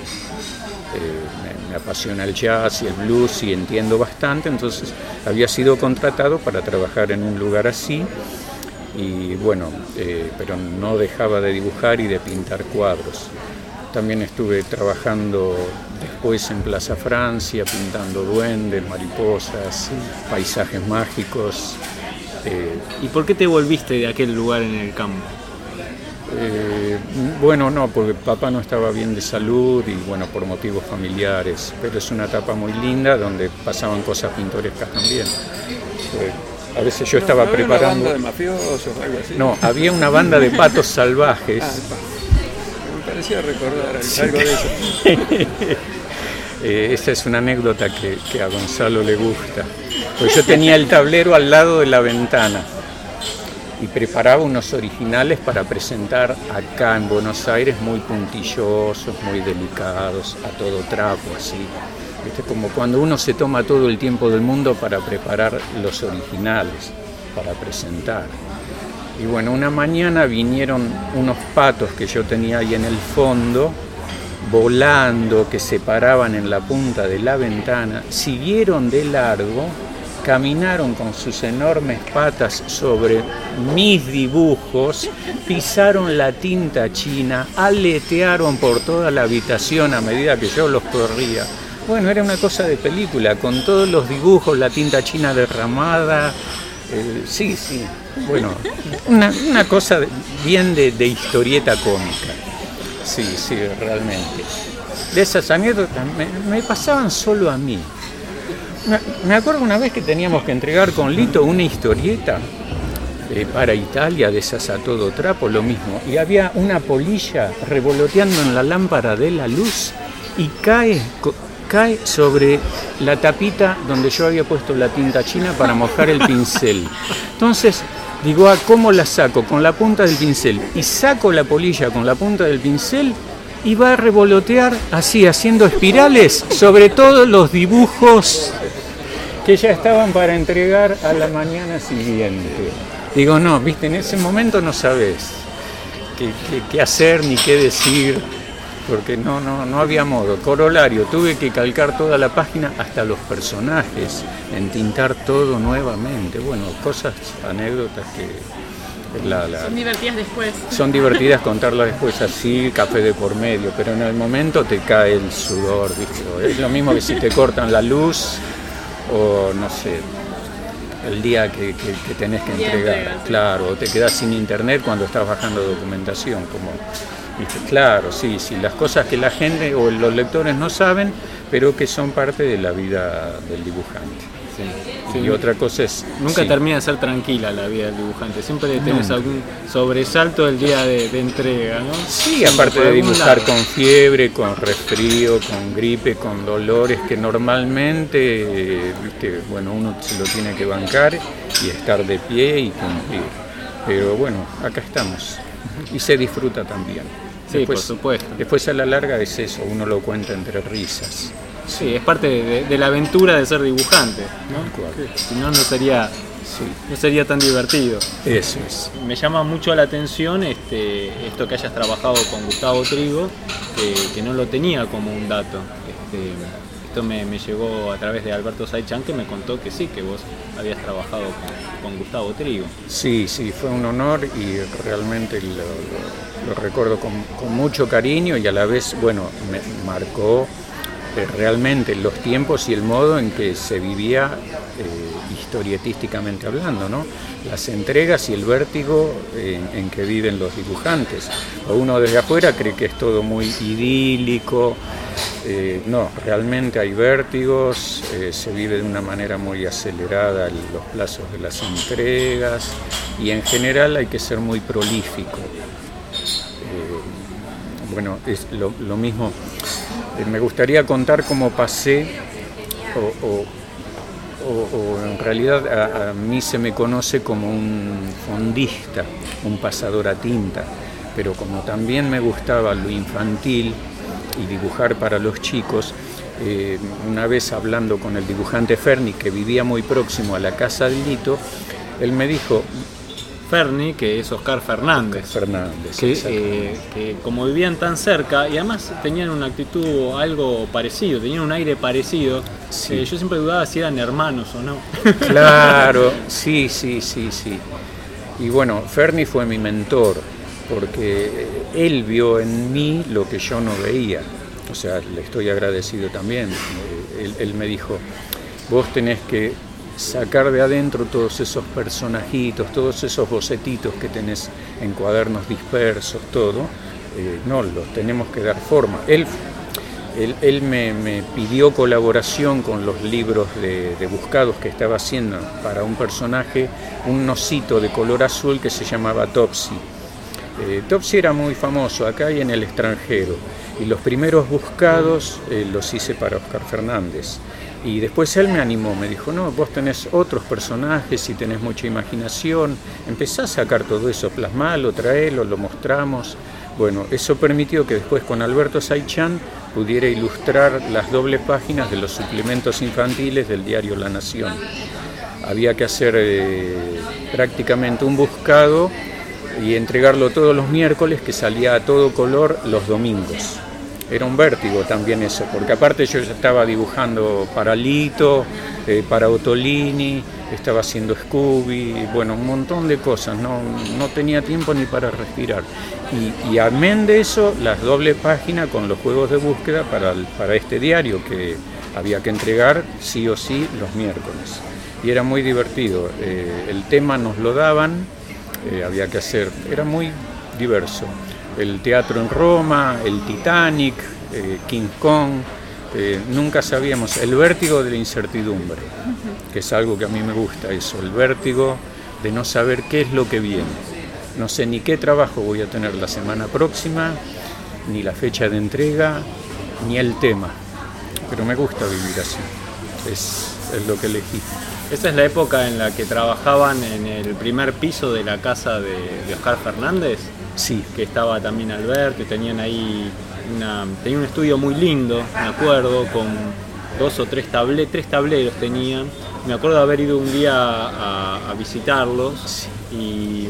eh, me, me apasiona el jazz y el blues y entiendo bastante, entonces había sido contratado para trabajar en un lugar así y bueno, eh, pero no dejaba de dibujar y de pintar cuadros. También estuve trabajando después en Plaza Francia, pintando duendes, mariposas, paisajes mágicos. eh, ¿Y por qué te volviste de aquel lugar en el campo? Eh, bueno, no, porque papá no estaba bien de salud y bueno, por motivos familiares, pero es una etapa muy linda donde pasaban cosas pintorescas también. A veces yo estaba ¿No había preparando... una banda de mafiosos o algo así? No, había una banda de patos salvajes. Ah, me parecía recordar algo de eso. Eh, esa es una anécdota que, que a Gonzalo le gusta. Pues yo tenía el tablero al lado de la ventana y preparaba unos originales para presentar acá en Buenos Aires muy puntillosos, muy delicados, a todo trapo, así. ¿Viste? Como cuando uno se toma todo el tiempo del mundo para preparar los originales, para presentar. Y bueno, una mañana vinieron unos patos que yo tenía ahí en el fondo, volando, que se paraban en la punta de la ventana, siguieron de largo, caminaron con sus enormes patas sobre mis dibujos, pisaron la tinta china, aletearon por toda la habitación a medida que yo los corría. Bueno, era una cosa de película, con todos los dibujos, la tinta china derramada. eh, sí, sí. Bueno, una, cosa bien de, historieta cómica. Sí, sí, realmente. De esas anécdotas me, pasaban solo a mí. Me, acuerdo una vez que teníamos que entregar con Lito una historieta eh, para Italia, de esas a todo trapo, lo mismo. Y había una polilla revoloteando en la lámpara de la luz y cae, cae sobre la tapita donde yo había puesto la tinta china para mojar el pincel. Entonces, digo, ah, ¿cómo la saco? Con la punta del pincel. Y saco la polilla con la punta del pincel y va a revolotear así, haciendo espirales sobre todos los dibujos que ya estaban para entregar a la mañana siguiente. Digo, no, viste, en ese momento no sabes qué, qué- qué hacer ni qué decir, porque no, no, no había modo. Corolario, tuve que calcar toda la página, hasta los personajes, entintar todo nuevamente. Bueno, cosas, anécdotas que la- la- Son divertidas después. son divertidas contarlas después así, café de por medio, pero en el momento te cae el sudor, ¿viste? Es lo mismo que si te cortan la luz o no sé, el día que, que- que tenés que entregar, claro, o te quedás sin internet cuando estás bajando documentación, como, ¿viste? claro, sí, sí, las cosas que la gente o los lectores no saben, pero que son parte de la vida del dibujante. Sí. Y otra cosa es... Nunca sí. termina de ser tranquila la vida del dibujante. Siempre tenés Nunca. algún sobresalto el día de, de entrega, ¿no? Sí, aparte de dibujar lado. con fiebre, con resfrío, con gripe, con dolores que normalmente, viste, bueno, uno se lo tiene que bancar y estar de pie y cumplir. Pero bueno, acá estamos y se disfruta también. Sí, por supuesto. Después a la larga es eso, uno lo cuenta entre risas. Sí, es parte de, de la aventura de ser dibujante, ¿no? Si no, no sería, Sí, no sería tan divertido. eso es. Me llama mucho la atención este, esto que hayas trabajado con Gustavo Trigo, que, que no lo tenía como un dato. Este, esto me, me llegó a través de Alberto Saichan, que me contó que sí, que vos habías trabajado con, con Gustavo Trigo. Sí, sí, fue un honor y realmente lo, lo- lo recuerdo con, mucho cariño y a la vez, bueno, marcó eh, realmente los tiempos y el modo en que se vivía eh, historietísticamente hablando, ¿no? Las entregas y el vértigo en, que viven los dibujantes. O uno desde afuera cree que es todo muy idílico, eh, no, realmente hay vértigos, eh, se vive de una manera muy acelerada el- los plazos de las entregas y en general hay que ser muy prolífico. Bueno, es lo, mismo. Eh, me gustaría contar cómo pasé, o, o- en realidad a, a mí se me conoce como un fondista, un pasador a tinta, pero como también me gustaba lo infantil y dibujar para los chicos, eh, una vez hablando con el dibujante Ferni, que vivía muy próximo a la casa de Lito, él me dijo, Ferni, que es Oscar Fernández. Fernández, que, eh, que como vivían tan cerca y además tenían una actitud algo parecido, tenían un aire parecido, Sí. eh, yo siempre dudaba si eran hermanos o no. Claro, sí, sí, sí, sí. Y bueno, Ferni fue mi mentor, porque él vio en mí lo que yo no veía. O sea, le estoy agradecido también. Eh, Él, él me dijo, vos tenés que sacar de adentro todos esos personajitos, todos esos bocetitos que tenés en cuadernos dispersos, todo. eh, no, los tenemos que dar forma. Él Él, me, pidió colaboración con los libros de, buscados que estaba haciendo para un personaje, un nosito de color azul que se llamaba Topsy. Eh, Topsy era muy famoso acá y en el extranjero, y los primeros buscados eh, los hice para Oscar Fernández. Y después él me animó, me dijo, no, vos tenés otros personajes y tenés mucha imaginación, empezá a sacar todo eso, plasmalo, traelo, lo mostramos. Bueno, eso permitió que después con Alberto Saichan pudiera ilustrar las dobles páginas de los suplementos infantiles del diario La Nación. Había que hacer eh, prácticamente un buscado y entregarlo todos los miércoles que salía a todo color los domingos era un vértigo también eso, porque aparte yo ya estaba dibujando para Lito, eh, para Otolini, estaba haciendo Scooby, bueno, un montón de cosas, no, no tenía tiempo ni para respirar. Y, y, amén de eso, las doble páginas con los juegos de búsqueda para, para este diario que había que entregar sí o sí los miércoles. Y era muy divertido, eh, el tema nos lo daban, eh, había que hacer, era muy diverso el teatro en Roma, el Titanic, eh, King Kong, eh, nunca sabíamos, el vértigo de la incertidumbre, que es algo que a mí me gusta, eso, el vértigo de no saber qué es lo que viene. No sé ni qué trabajo voy a tener la semana próxima, ni la fecha de entrega, ni el tema, pero me gusta vivir así, es, lo que elegí. Esa es la época en la que trabajaban en el primer piso de la casa de, de Oscar Fernández. Sí. Que estaba también Alberto y tenían ahí una, tenía un estudio muy lindo, me acuerdo, con dos o tres, table, tres tableros tenían. Me acuerdo de haber ido un día a, visitarlos y,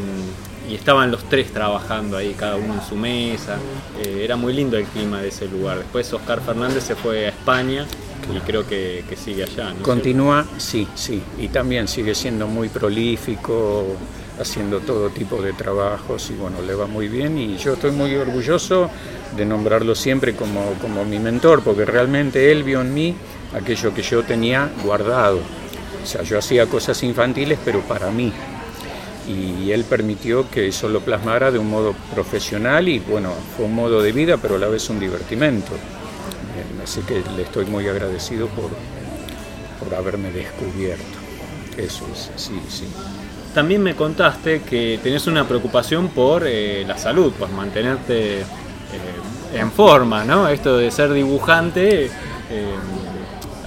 estaban los tres trabajando ahí, cada uno en su mesa. Eh, era muy lindo el clima de ese lugar. Después Oscar Fernández se fue a España y creo que, sigue allá. Continúa, sí, sí, y también sigue siendo muy prolífico, haciendo todo tipo de trabajos y bueno, le va muy bien y yo estoy muy orgulloso de nombrarlo siempre como, como mi mentor, porque realmente él vio en mí aquello que yo tenía guardado. O sea, yo hacía cosas infantiles, pero para mí. Y él permitió que eso lo plasmara de un modo profesional y bueno, fue un modo de vida, pero a la vez un divertimento. Así que le estoy muy agradecido por, por haberme descubierto. Eso es, sí, sí. También me contaste que tenés una preocupación por eh, la salud, por mantenerte eh, en forma, ¿no? Esto de ser dibujante eh,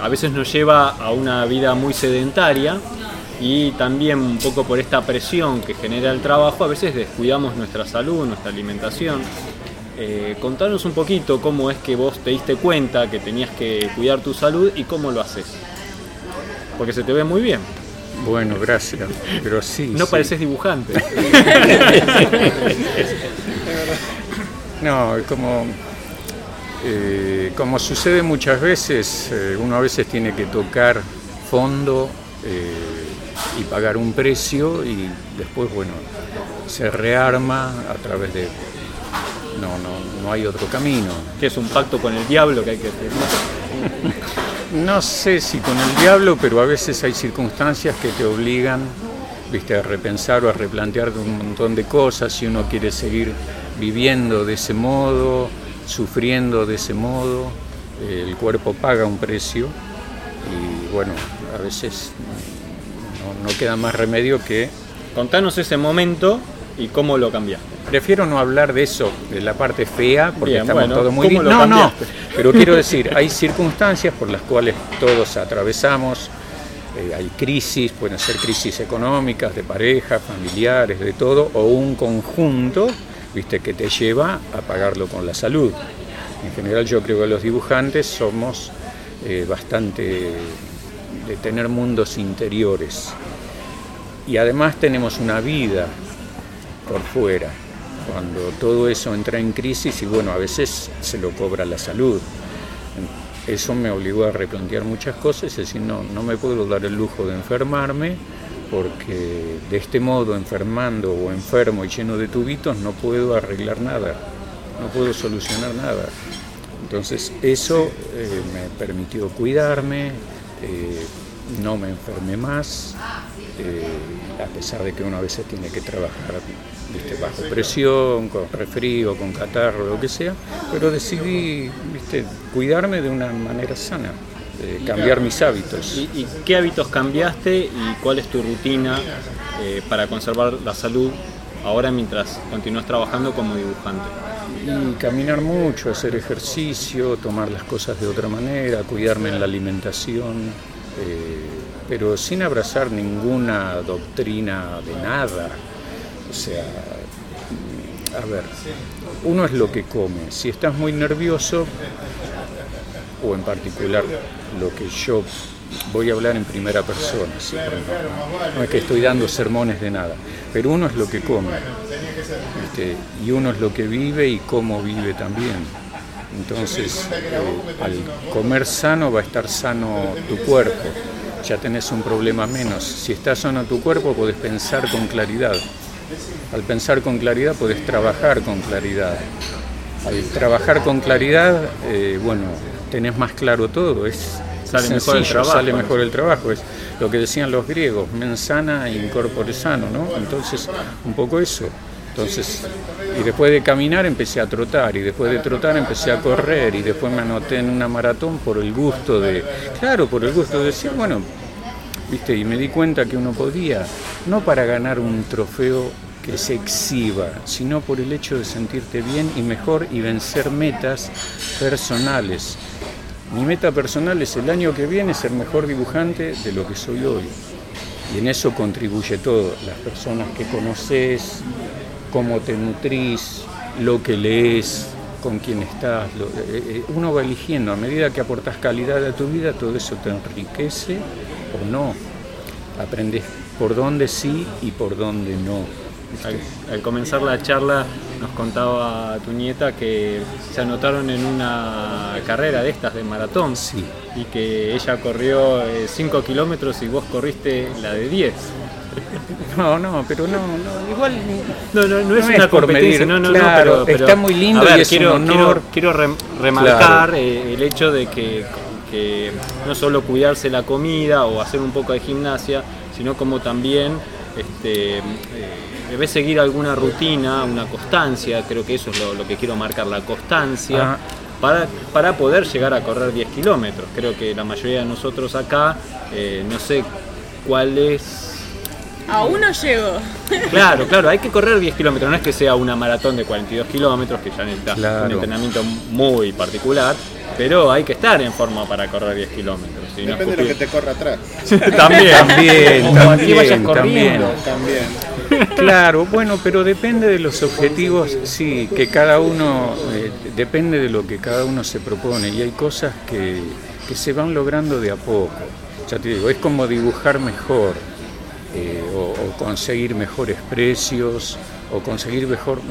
a veces nos lleva a una vida muy sedentaria y también un poco por esta presión que genera el trabajo, a veces descuidamos nuestra salud, nuestra alimentación. contanos un poquito cómo es que vos te diste cuenta que tenías que cuidar tu salud y cómo lo haces. Porque se te ve muy bien. Bueno, gracias. Pero sí. No pareces dibujante. no, como, eh, como sucede muchas veces, eh, uno a veces tiene que tocar fondo eh, y pagar un precio y después, bueno, se rearma a través de... No, no, no hay otro camino. Que es un pacto con el diablo que hay que hacer. no sé si con el diablo, pero a veces hay circunstancias que te obligan viste, a repensar o a replantear un montón de cosas si uno quiere seguir viviendo de ese modo, sufriendo de ese modo, el cuerpo paga un precio y bueno, a veces no, no queda más remedio que... Contanos ese momento y cómo lo cambiaste. Prefiero no hablar de eso, de la parte fea, porque estamos todos muy bien. No, no, pero quiero decir, hay circunstancias por las cuales todos atravesamos, eh, hay crisis, pueden ser crisis económicas, de pareja, familiares, de todo, o un conjunto, viste, que te lleva a pagarlo con la salud. En general yo creo que los dibujantes somos eh, bastante de tener mundos interiores. Y además tenemos una vida por fuera cuando todo eso entra en crisis y bueno, a veces se lo cobra la salud. Eso me obligó a replantear muchas cosas, es decir, no, no me puedo dar el lujo de enfermarme porque de este modo, enfermando o enfermo y lleno de tubitos, no puedo arreglar nada, no puedo solucionar nada. Entonces eso eh, me permitió cuidarme, eh, no me enfermé más, eh, a pesar de que uno a veces tiene que trabajar viste, bajo presión, con resfrío, con catarro, lo que sea, pero decidí viste, cuidarme de una manera sana, de cambiar mis hábitos. ¿Y, y qué hábitos cambiaste y cuál es tu rutina eh, para conservar la salud ahora mientras continúas trabajando como dibujante? Y caminar mucho, hacer ejercicio, tomar las cosas de otra manera, cuidarme en la alimentación, eh, pero sin abrazar ninguna doctrina de nada. Sea, a ver, uno es lo que come. Si estás muy nervioso, o en particular lo que yo voy a hablar en primera persona, ¿sí? no es que estoy dando sermones de nada, pero uno es lo que come, y uno es lo que vive y cómo vive también. Entonces, eh, al comer sano va a estar sano tu cuerpo, ya tenés un problema menos. Si está sano tu cuerpo, podés pensar con claridad. Al pensar con claridad, podés trabajar con claridad. Al trabajar con claridad, eh, bueno, tenés más claro todo. Es Sale mejor el trabajo, sale mejor el trabajo. Es lo que decían los griegos, mensana e incorpore sano, ¿no? Entonces, un poco eso. Entonces, y después de caminar empecé a trotar, y después de trotar empecé a correr, y después me anoté en una maratón por el gusto de, claro, por el gusto de decir, bueno, viste, y me di cuenta que uno podía, no para ganar un trofeo que se exhiba, sino por el hecho de sentirte bien y mejor y vencer metas personales. Mi meta personal es el año que viene ser mejor dibujante de lo que soy hoy. Y en eso contribuye todo, las personas que conoces, cómo te nutrís, lo que lees, con quién estás. eh, eh, uno va eligiendo, a medida que aportas calidad a tu vida, todo eso te enriquece o no. Aprendes por dónde sí y por dónde no. Al, al comenzar la charla nos contaba tu nieta que se anotaron en una carrera de estas de maratón Sí. y que ella corrió 5 kilómetros y vos corriste la de 10. No, no, pero no, no, igual No, no, no es No es una competencia, no, no, claro, no, pero, pero- está muy lindo ver, y es un quiero, honor. Quiero, quiero rem- remarcar Claro. eh, el hecho de que, que no solo cuidarse la comida o hacer un poco de gimnasia, sino como también este, eh, debes seguir alguna rutina, una constancia, creo que eso es lo, lo que quiero marcar, la constancia. Para, para poder llegar a correr 10 kilómetros. Creo que la mayoría de nosotros acá, eh, no sé cuál es Aún no llego. Claro, claro, hay que correr 10 kilómetros, no es que sea una maratón de 42 kilómetros, que ya necesita Claro. un entrenamiento muy particular, pero hay que estar en forma para correr 10 kilómetros. no Depende de lo que te corra atrás. También, También, Como aquí vayas también, corriendo. También. Claro, bueno, pero depende de los objetivos, sí, que cada uno, eh, depende de lo que cada uno se propone y hay cosas que, que se van logrando de a poco. Ya te digo, es como dibujar mejor eh, o, conseguir mejores precios o conseguir mejor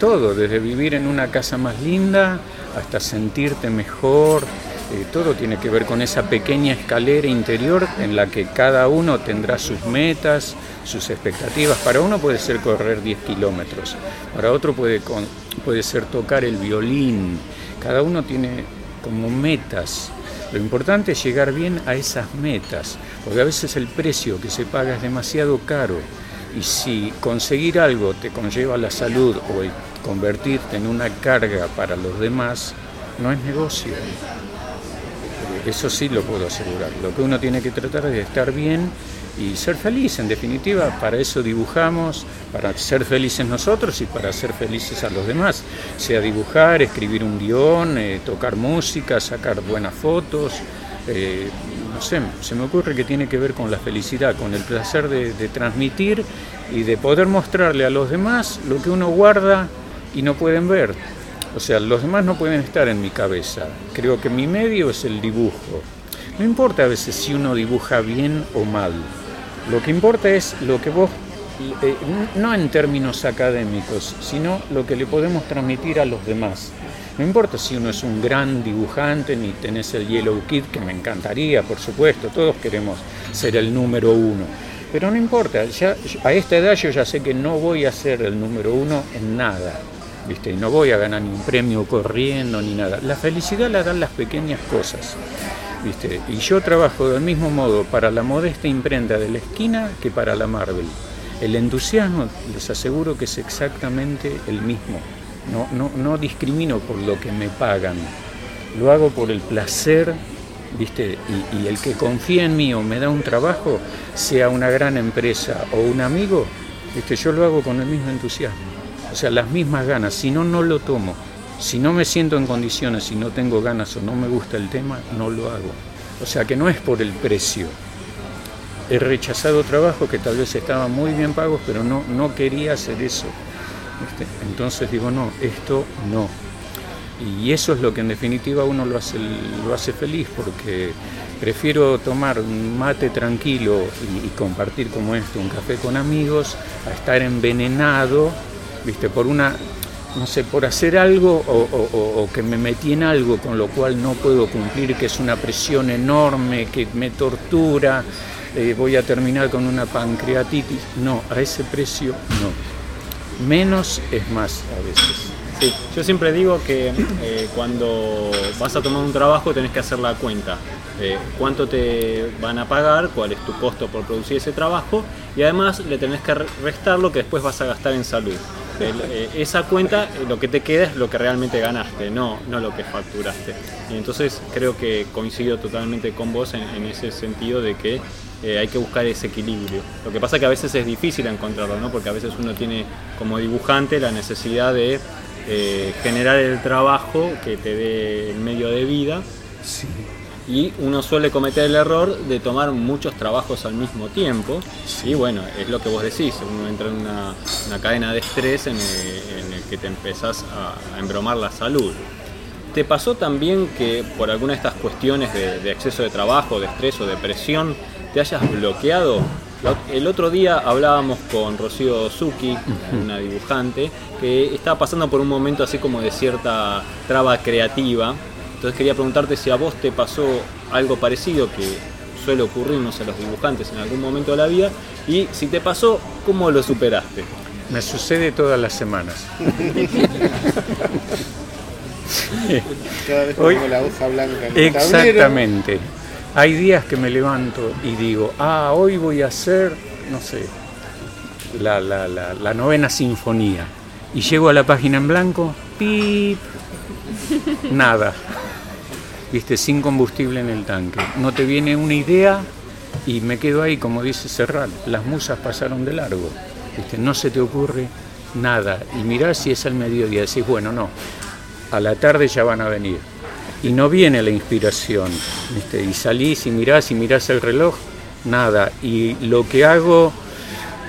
todo, desde vivir en una casa más linda hasta sentirte mejor. eh, todo tiene que ver con esa pequeña escalera interior en la que cada uno tendrá sus metas, sus expectativas. Para uno puede ser correr 10 kilómetros, para otro puede, con- puede ser tocar el violín. Cada uno tiene como metas. Lo importante es llegar bien a esas metas, porque a veces el precio que se paga es demasiado caro. Y si conseguir algo te conlleva la salud o convertirte en una carga para los demás, no es negocio. Eso sí lo puedo asegurar. Lo que uno tiene que tratar es de estar bien y ser feliz. En definitiva, para eso dibujamos, para ser felices nosotros y para ser felices a los demás. Sea dibujar, escribir un guion, eh, tocar música, sacar buenas fotos. eh, no sé, se me ocurre que tiene que ver con la felicidad, con el placer de, de transmitir y de poder mostrarle a los demás lo que uno guarda y no pueden ver. O sea, los demás no pueden estar en mi cabeza. Creo que mi medio es el dibujo. No importa a veces si uno dibuja bien o mal. Lo que importa es lo que vos, eh, no en términos académicos, sino lo que le podemos transmitir a los demás. No importa si uno es un gran dibujante ni tenés el Yellow Kid, que me encantaría, por supuesto, todos queremos ser el número uno. Pero no importa, ya, a esta edad yo ya sé que no voy a ser el número uno en nada. ¿viste? Y no voy a ganar ni un premio corriendo ni nada. La felicidad la dan las pequeñas cosas. ¿Viste? Y yo trabajo del mismo modo para la modesta imprenta de la esquina que para la Marvel. el entusiasmo, les aseguro que es exactamente el mismo. No, no, no discrimino por lo que me pagan, lo hago por el placer, ¿viste? Y, el que confía en mí o me da un trabajo, sea una gran empresa o un amigo, ¿viste? yo lo hago con el mismo entusiasmo. O sea, las mismas ganas. Si no, no lo tomo. Si no me siento en condiciones, si no tengo ganas o no me gusta el tema, no lo hago. O sea que no es por el precio. He rechazado trabajos que tal vez estaban muy bien pagos, pero no, no quería hacer eso. Entonces digo, no, esto no. Y eso es lo que en definitiva uno lo hace, lo hace feliz, porque prefiero tomar un mate tranquilo y, y compartir como esto, un café con amigos, a estar envenenado, viste, por una, no sé, por hacer algo o, que me metí en algo con lo cual no puedo cumplir, que es una presión enorme, que me tortura, eh, voy a terminar con una pancreatitis. No, a ese precio no. Menos es más a veces. Sí, yo siempre digo que eh, cuando vas a tomar un trabajo tenés que hacer la cuenta. cuánto te van a pagar, cuál es tu costo por producir ese trabajo y además le tenés que re- restar lo que después vas a gastar en salud. Eh, esa cuenta, eh, lo que te queda es lo que realmente ganaste, no, no lo que facturaste. Y entonces creo que coincido totalmente con vos en, ese sentido de que eh, hay que buscar ese equilibrio. Lo que pasa que a veces es difícil encontrarlo, ¿no? porque a veces uno tiene como dibujante la necesidad de generar el trabajo que te dé el medio de vida Sí. Y uno suele cometer el error de tomar muchos trabajos al mismo tiempo y bueno, es lo que vos decís, uno entra en una, una cadena de estrés en el, en el que te empezás a, a embromar la salud. ¿Te pasó también que por alguna de estas cuestiones de, de exceso de trabajo, de estrés o de presión, te hayas bloqueado? El otro día hablábamos con Rocío Zucchi, una dibujante, que estaba pasando por un momento así como de cierta traba creativa. Entonces quería preguntarte si a vos te pasó algo parecido que suele ocurrirnos a los dibujantes en algún momento de la vida y si te pasó, ¿cómo lo superaste? Me sucede todas las semanas. Cada vez Hoy- pongo la hoja blanca en tablero. Exactamente. Hay días que me levanto y digo, ah, hoy voy a hacer, no sé, la, la- la- la novena sinfonía. Y llego a la página en blanco, pip, nada. Viste, sin combustible en el tanque. No te viene una idea y me quedo ahí, como dice Serrat, las musas pasaron de largo. Viste, no se te ocurre nada. Y mirás si es al mediodía, decís, bueno, no, a la tarde ya van a venir. Y no viene la inspiración. ¿viste? Y salís y mirás y mirás el reloj, nada. Y lo que hago,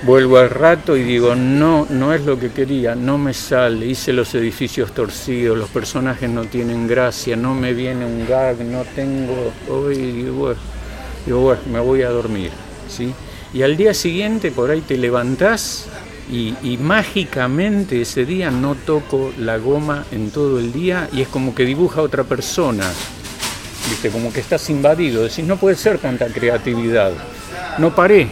vuelvo al rato y digo, no, no es lo que quería, no me sale. Hice los edificios torcidos, los personajes no tienen gracia, no me viene un gag, no tengo. Hoy digo, digo, bueno, me voy a dormir. ¿sí? Y al día siguiente por ahí te levantás y, mágicamente ese día no toco la goma en todo el día y es como que dibuja otra persona. ¿Viste? Como que estás invadido. Decís, no puede ser tanta creatividad. No paré,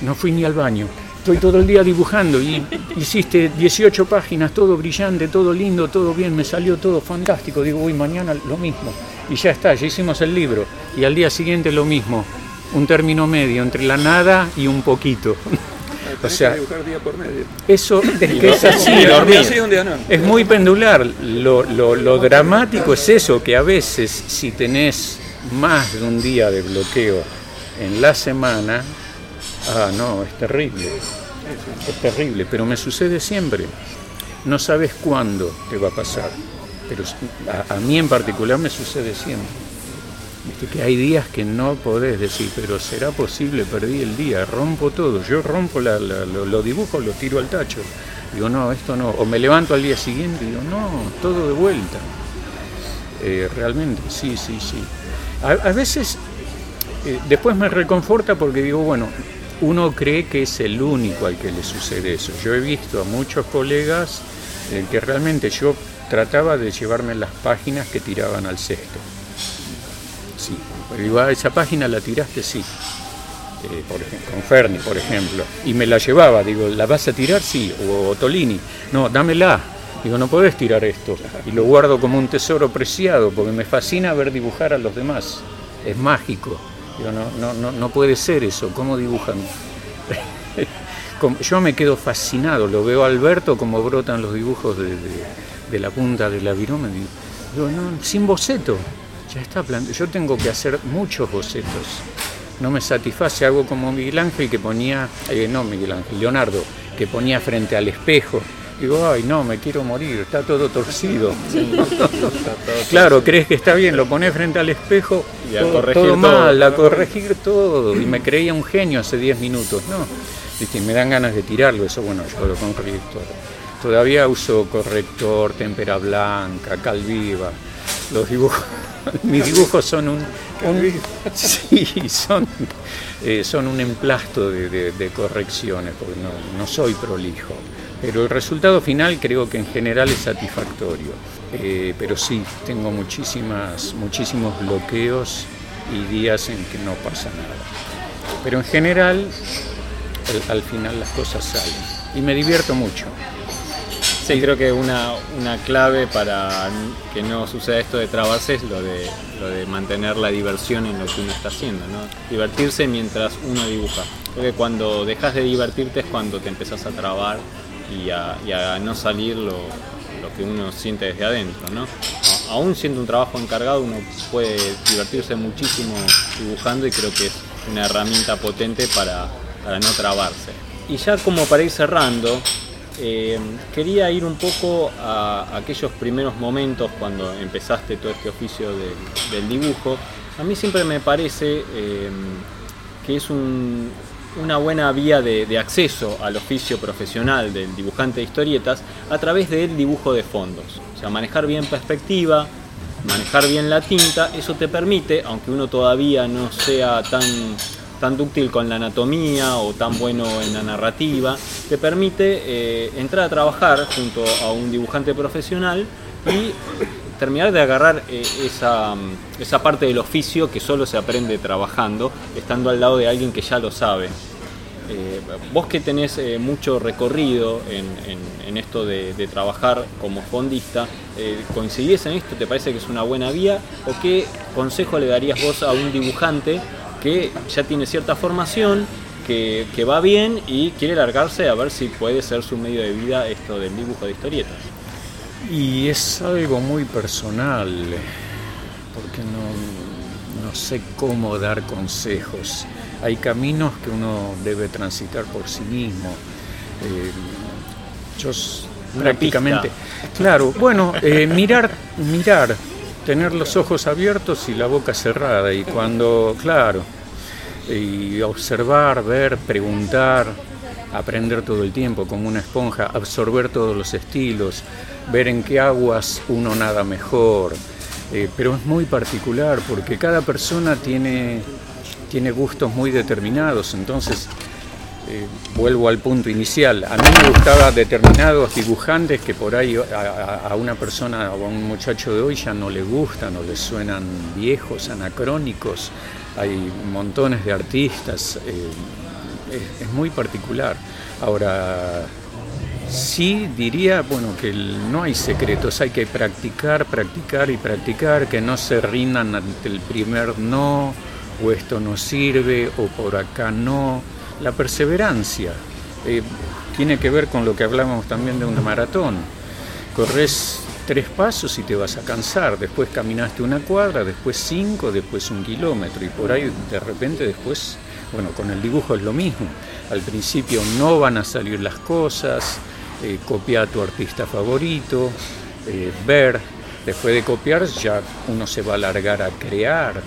no fui ni al baño. Estoy todo el día dibujando y hiciste 18 páginas, todo brillante, todo lindo, todo bien, me salió todo fantástico. Digo, uy, mañana lo mismo. Y ya está, ya hicimos el libro. Y al día siguiente lo mismo. Un término medio entre la nada y un poquito. O sea, que dibujar día por medio. Eso es que es así. Es muy pendular. Lo, lo- lo dramático es eso, que a veces si tenés más de un día de bloqueo en la semana, ah, no, es terrible. Es terrible, pero me sucede siempre. No sabes cuándo te va a pasar, pero a, mí en particular me sucede siempre. Viste que hay días que no podés decir, pero será posible, perdí el día, rompo todo. Yo rompo la, la- lo, dibujo, lo tiro al tacho. Digo, no, esto no. O me levanto al día siguiente y digo, no, todo de vuelta. Eh, realmente, sí, sí, sí. A, a veces, eh, después me reconforta porque digo, bueno, uno cree que es el único al que le sucede eso. Yo he visto a muchos colegas eh, que realmente yo trataba de llevarme las páginas que tiraban al cesto. Sí, digo, "Ah, esa página la tiraste, sí. Eh, por ejemplo, con Ferni, por ejemplo. Y me la llevaba, digo, ¿la vas a tirar? Sí. O Tolini, no, dámela. Digo, no podés tirar esto. Y lo guardo como un tesoro preciado, porque me fascina ver dibujar a los demás. Es mágico. No, no, no, no puede ser eso. ¿Cómo dibujan? yo me quedo fascinado, lo veo a Alberto como brotan los dibujos de, de- la punta de la viroma. Digo, no, sin boceto, ya está plan- Yo tengo que hacer muchos bocetos. No me satisface, hago como Miguel Ángel que ponía, eh, no Miguel Ángel, Leonardo, que ponía frente al espejo. Digo, ay, no, me quiero morir, está todo torcido. Claro, crees que está bien, lo pones frente al espejo, Y a todo, corregir todo todo. mal, a corregir todo. Y me creía un genio hace 10 minutos, ¿no? Viste, me dan ganas de tirarlo, eso bueno, yo lo corregí todo. Todavía uso corrector, témpera blanca, cal viva. Los dibujos, mis dibujos son un, un- sí, son, eh, son un emplasto de, de- de correcciones, porque no, no soy prolijo. Pero el resultado final creo que en general es satisfactorio. Eh, pero sí, tengo muchísimas, muchísimos bloqueos y días en que no pasa nada. Pero en general, al, al final las cosas salen. Y me divierto mucho. Sí, creo que una, una clave para que no suceda esto de trabarse es lo de, lo de mantener la diversión en lo que uno está haciendo, ¿no? Divertirse mientras uno dibuja. Porque cuando dejas de divertirte es cuando te empezás a trabar y a, no salir lo, que uno siente desde adentro, ¿no? Aún siendo un trabajo encargado, uno puede divertirse muchísimo dibujando y creo que es una herramienta potente para, para no trabarse. Y ya como para ir cerrando, eh, quería ir un poco a aquellos primeros momentos cuando empezaste todo este oficio del dibujo. A mí siempre me parece eh, que es un- una buena vía de, acceso al oficio profesional del dibujante de historietas a través del dibujo de fondos. O sea, manejar bien perspectiva, manejar bien la tinta, eso te permite, aunque uno todavía no sea tan, tan dúctil con la anatomía o tan bueno en la narrativa, te permite eh, entrar a trabajar junto a un dibujante profesional y terminar de agarrar eh, esa, mm, esa parte del oficio que solo se aprende trabajando, estando al lado de alguien que ya lo sabe. Eh, vos que tenés eh, mucho recorrido en, esto de, trabajar como fondista, ¿coincidís en esto? ¿Te parece que es una buena vía? ¿O qué consejo le darías vos a un dibujante que ya tiene cierta formación, que, que va bien y quiere largarse a ver si puede ser su medio de vida esto del dibujo de historietas? Y es algo muy personal, porque no, no sé cómo dar consejos. Hay caminos que uno debe transitar por sí mismo. Eh, yo Una prácticamente, claro, bueno, eh, mirar, mirar, tener los ojos abiertos y la boca cerrada. Y cuando, claro, y observar, ver, preguntar, aprender todo el tiempo como una esponja, absorber todos los estilos, ver en qué aguas uno nada mejor. Eh, pero es muy particular porque cada persona tiene, tiene gustos muy determinados, entonces eh, vuelvo al punto inicial. A mí me gustaban determinados dibujantes que por ahí a, una persona o a un muchacho de hoy ya no le gustan o le suenan viejos, anacrónicos. Hay montones de artistas. eh, es muy particular. Ahora, sí diría, bueno, que no hay secretos, hay que practicar, practicar y practicar, que no se rindan ante el primer no, o esto no sirve, o por acá no. La perseverancia eh, tiene que ver con lo que hablábamos también de una maratón. Corres tres pasos y te vas a cansar, después caminaste una cuadra, después cinco, después un kilómetro y por ahí de repente después, bueno, con el dibujo es lo mismo. Al principio no van a salir las cosas, eh, copia a tu artista favorito, eh, ver, después de copiar ya uno se va a alargar a crear,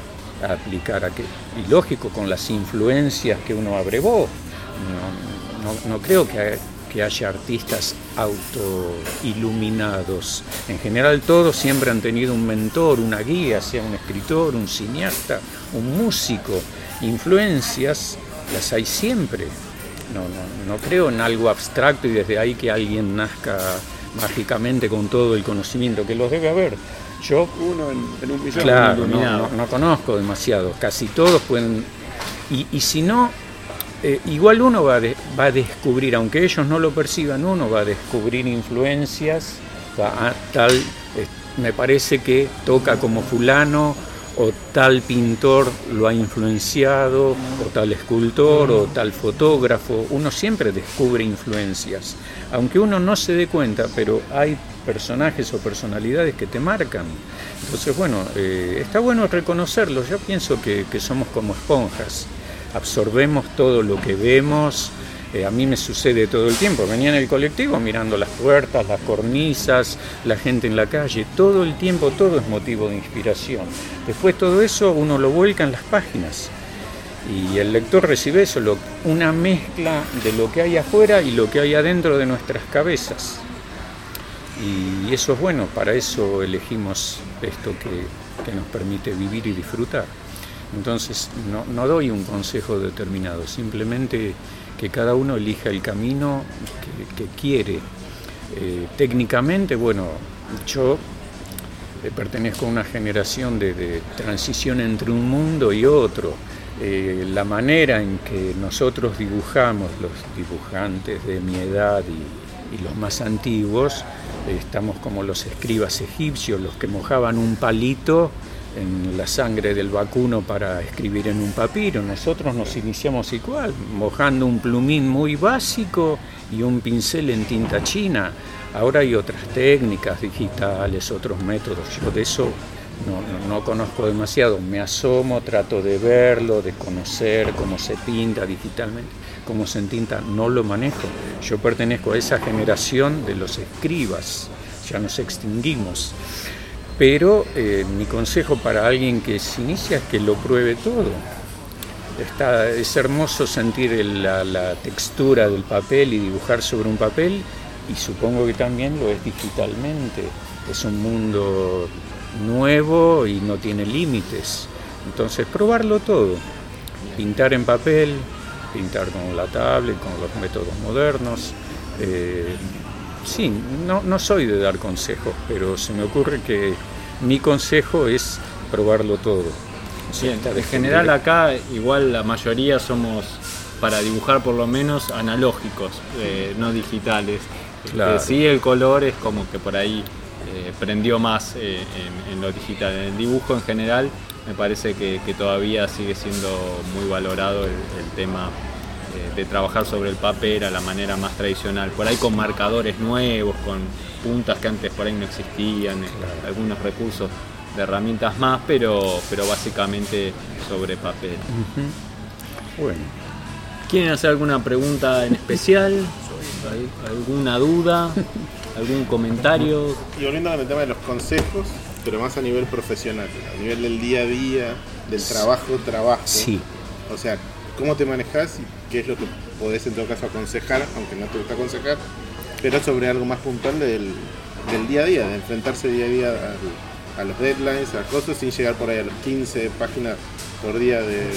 a aplicar a que, y lógico con las influencias que uno abrevó. No, no- no creo que, que haya artistas autoiluminados. En general todos siempre han tenido un mentor, una guía, sea un escritor, un cineasta, un músico. Influencias las hay siempre. No, no, no creo en algo abstracto y desde ahí que alguien nazca mágicamente con todo el conocimiento que los debe haber. Yo Uno en, en un millón. Claro, no, no- no conozco demasiado, casi todos pueden... Y, y si no, eh, igual uno va de- va a descubrir, aunque ellos no lo perciban, uno va a descubrir influencias, a tal, eh, me parece que toca como fulano o tal pintor lo ha influenciado, o tal escultor, o tal fotógrafo. Uno siempre descubre influencias, aunque uno no se dé cuenta, pero hay personajes o personalidades que te marcan. Entonces, bueno, eh, está bueno reconocerlos. Yo pienso que, que somos como esponjas, absorbemos todo lo que vemos, eh, a mí me sucede todo el tiempo. Venía en el colectivo mirando las puertas, las cornisas, la gente en la calle. Todo el tiempo, todo es motivo de inspiración. Después todo eso uno lo vuelca en las páginas. Y el lector recibe eso, una mezcla de lo que hay afuera y lo que hay adentro de nuestras cabezas. Y eso es bueno, para eso elegimos esto que, nos permite vivir y disfrutar. Entonces no, no doy un consejo determinado, simplemente que cada uno elija el camino que, quiere. Eh, técnicamente, bueno, yo eh, pertenezco a una generación de, transición entre un mundo y otro. Eh, la manera en que nosotros dibujamos, los dibujantes de mi edad y, y los más antiguos, estamos como los escribas egipcios, los que mojaban un palito en la sangre del vacuno para escribir en un papiro. Nosotros nos iniciamos igual, mojando un plumín muy básico y un pincel en tinta china. Ahora hay otras técnicas digitales, otros métodos. Yo de eso no, conozco demasiado. Me asomo, trato de verlo, de conocer cómo se pinta digitalmente, cómo se entinta. No lo manejo. Yo pertenezco a esa generación de los escribas. Ya nos extinguimos. Pero eh, mi consejo para alguien que se inicia es que lo pruebe todo. Está, es hermoso sentir la, textura del papel y dibujar sobre un papel y supongo que también lo es digitalmente. Es un mundo nuevo y no tiene límites. Entonces probarlo todo. Pintar en papel, pintar con la tablet, con los métodos modernos. Eh, Sí, no, no soy de dar consejos, pero se me ocurre que mi consejo es probarlo todo. Sí, en general acá igual la mayoría somos para dibujar por lo menos analógicos, eh, no digitales. Claro. sí, el color es como que por ahí eh, prendió más eh, en, lo digital. En el dibujo en general me parece que, todavía sigue siendo muy valorado el tema de trabajar sobre el papel a la manera más tradicional, por ahí con marcadores nuevos, con puntas que antes por ahí no existían, eh, algunos recursos de herramientas más, pero, pero básicamente sobre papel. Bueno. ¿Quieren hacer alguna pregunta en especial? ¿Alguna duda? ¿Algún comentario? Y volviendo al tema de los consejos, pero más a nivel profesional, a nivel del día a día, del trabajo, trabajo. Sí. O sea, cómo te manejas y qué es lo que podés en todo caso aconsejar, aunque no te gusta aconsejar, pero sobre algo más puntual del, día a día, de enfrentarse día a día a, los deadlines, a cosas, sin llegar por ahí a los 15 páginas por día de...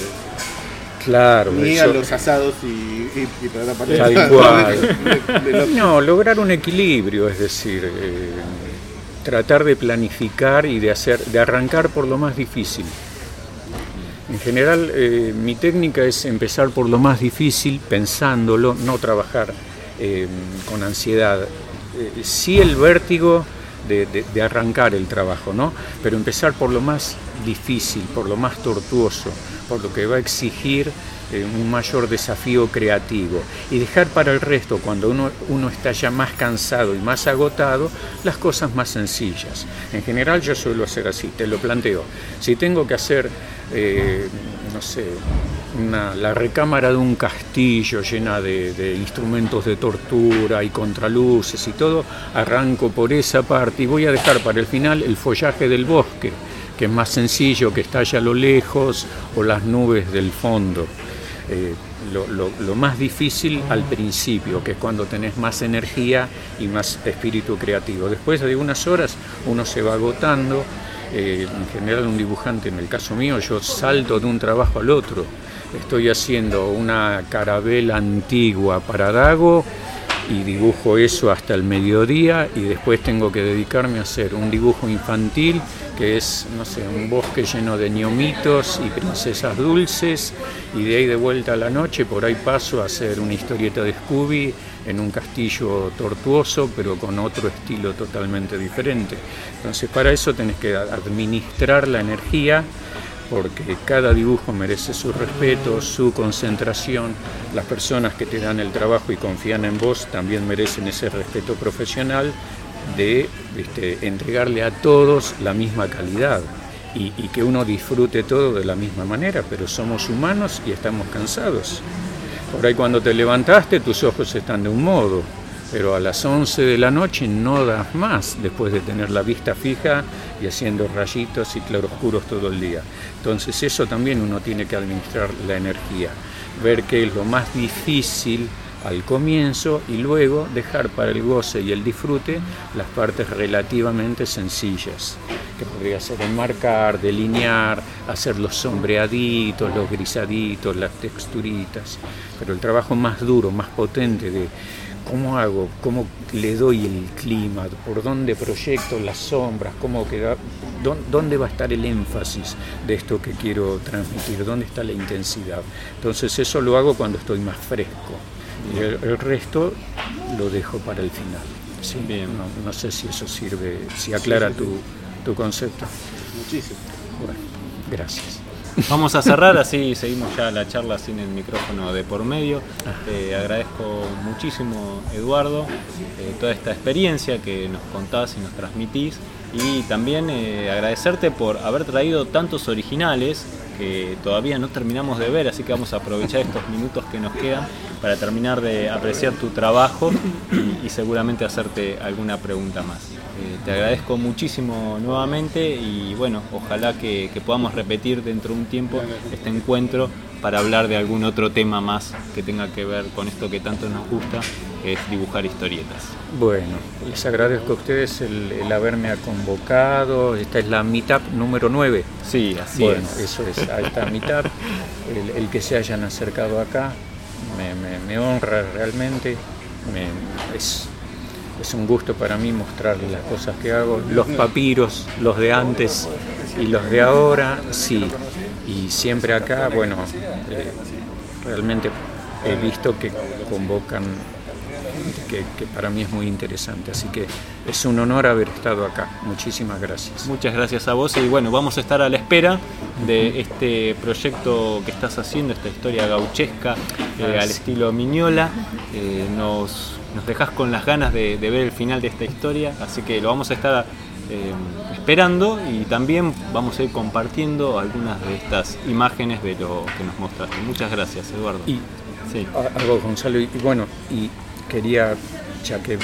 Claro, ni a los asados y, y, no, lograr un equilibrio, es decir, eh, tratar de planificar y de hacer, de arrancar por lo más difícil. En general, eh, mi técnica es empezar por lo más difícil, pensándolo, no trabajar eh, con ansiedad. Eh, sí el vértigo de, arrancar el trabajo, ¿no? Pero empezar por lo más difícil, por lo más tortuoso, por lo que va a exigir un mayor desafío creativo y dejar para el resto, cuando uno, uno está ya más cansado y más agotado, las cosas más sencillas. En general yo suelo hacer así, te lo planteo. Si tengo que hacer eh, no sé, la recámara de un castillo llena de, instrumentos de tortura y contraluces y todo, arranco por esa parte y voy a dejar para el final el follaje del bosque, que es más sencillo, que está a lo lejos, o las nubes del fondo. Eh, lo, más difícil al principio, que es cuando tenés más energía y más espíritu creativo. Después de unas horas uno se va agotando eh, en general un dibujante, en el caso mío, yo salto de un trabajo al otro. Estoy haciendo una carabela antigua para Dago y dibujo eso hasta el mediodía y después tengo que dedicarme a hacer un dibujo infantil que es, no sé, un bosque lleno de ñomitos y princesas dulces y de ahí de vuelta a la noche por ahí paso a hacer una historieta de Scooby en un castillo tortuoso, pero con otro estilo totalmente diferente. Entonces, para eso tenés que administrar la energía porque cada dibujo merece su respeto, su concentración. Las personas que te dan el trabajo y confían en vos también merecen ese respeto profesional de ¿viste? entregarle a todos la misma calidad y, y que uno disfrute todo de la misma manera, pero somos humanos y estamos cansados. Por ahí cuando te levantaste tus ojos están de un modo, pero a las 11 de la noche no das más después de tener la vista fija y haciendo rayitos y claroscuros todo el día. Entonces eso también uno tiene que administrar la energía, ver qué es lo más difícil al comienzo y luego dejar para el goce y el disfrute las partes relativamente sencillas, que podría ser enmarcar, delinear, hacer los sombreaditos, los grisaditos, las texturitas, pero el trabajo más duro, más potente de cómo hago, cómo le doy el clima, por dónde proyecto las sombras, cómo queda, dónde va a estar el énfasis de esto que quiero transmitir, dónde está la intensidad. Entonces eso lo hago cuando estoy más fresco y el, el resto lo dejo para el final. Sí, Bien. No, no sé si eso sirve, si aclara tu, tu concepto. Muchísimo. Bueno, gracias. Vamos a cerrar, así seguimos ya la charla sin el micrófono de por medio. Agradezco muchísimo, Eduardo, eh, toda esta experiencia que nos contás y nos transmitís. Y también eh, agradecerte por haber traído tantos originales que todavía no terminamos de ver, así que vamos a aprovechar estos minutos que nos quedan para terminar de apreciar tu trabajo y seguramente hacerte alguna pregunta más. Te agradezco muchísimo nuevamente y bueno, ojalá que, que podamos repetir dentro de un tiempo este encuentro para hablar de algún otro tema más que tenga que ver con esto que tanto nos gusta, que es dibujar historietas. Bueno, les agradezco a ustedes el, el haberme convocado. Esta es la meetup número 9. Sí, así bueno, es. eso es, a esta mitad, el, el que se hayan acercado acá, me, me- me honra realmente, me- es, es un gusto para mí mostrarles las cosas que hago, los papiros, los de antes y los de ahora, sí, y siempre acá, bueno, eh, realmente he visto que convocan que, que para mí es muy interesante, así que es un honor haber estado acá, muchísimas gracias. Muchas gracias a vos. Y bueno, vamos a estar a la espera de este proyecto que estás haciendo, esta historia gauchesca eh, al estilo Miñola. Eh, nos, nos dejás con las ganas de, de ver el final de esta historia, así que lo vamos a estar eh, esperando y también vamos a ir compartiendo algunas de estas imágenes de lo que nos mostraste. Muchas gracias, Eduardo. Y Sí. algo, Gonzalo, y bueno, y quería, ya que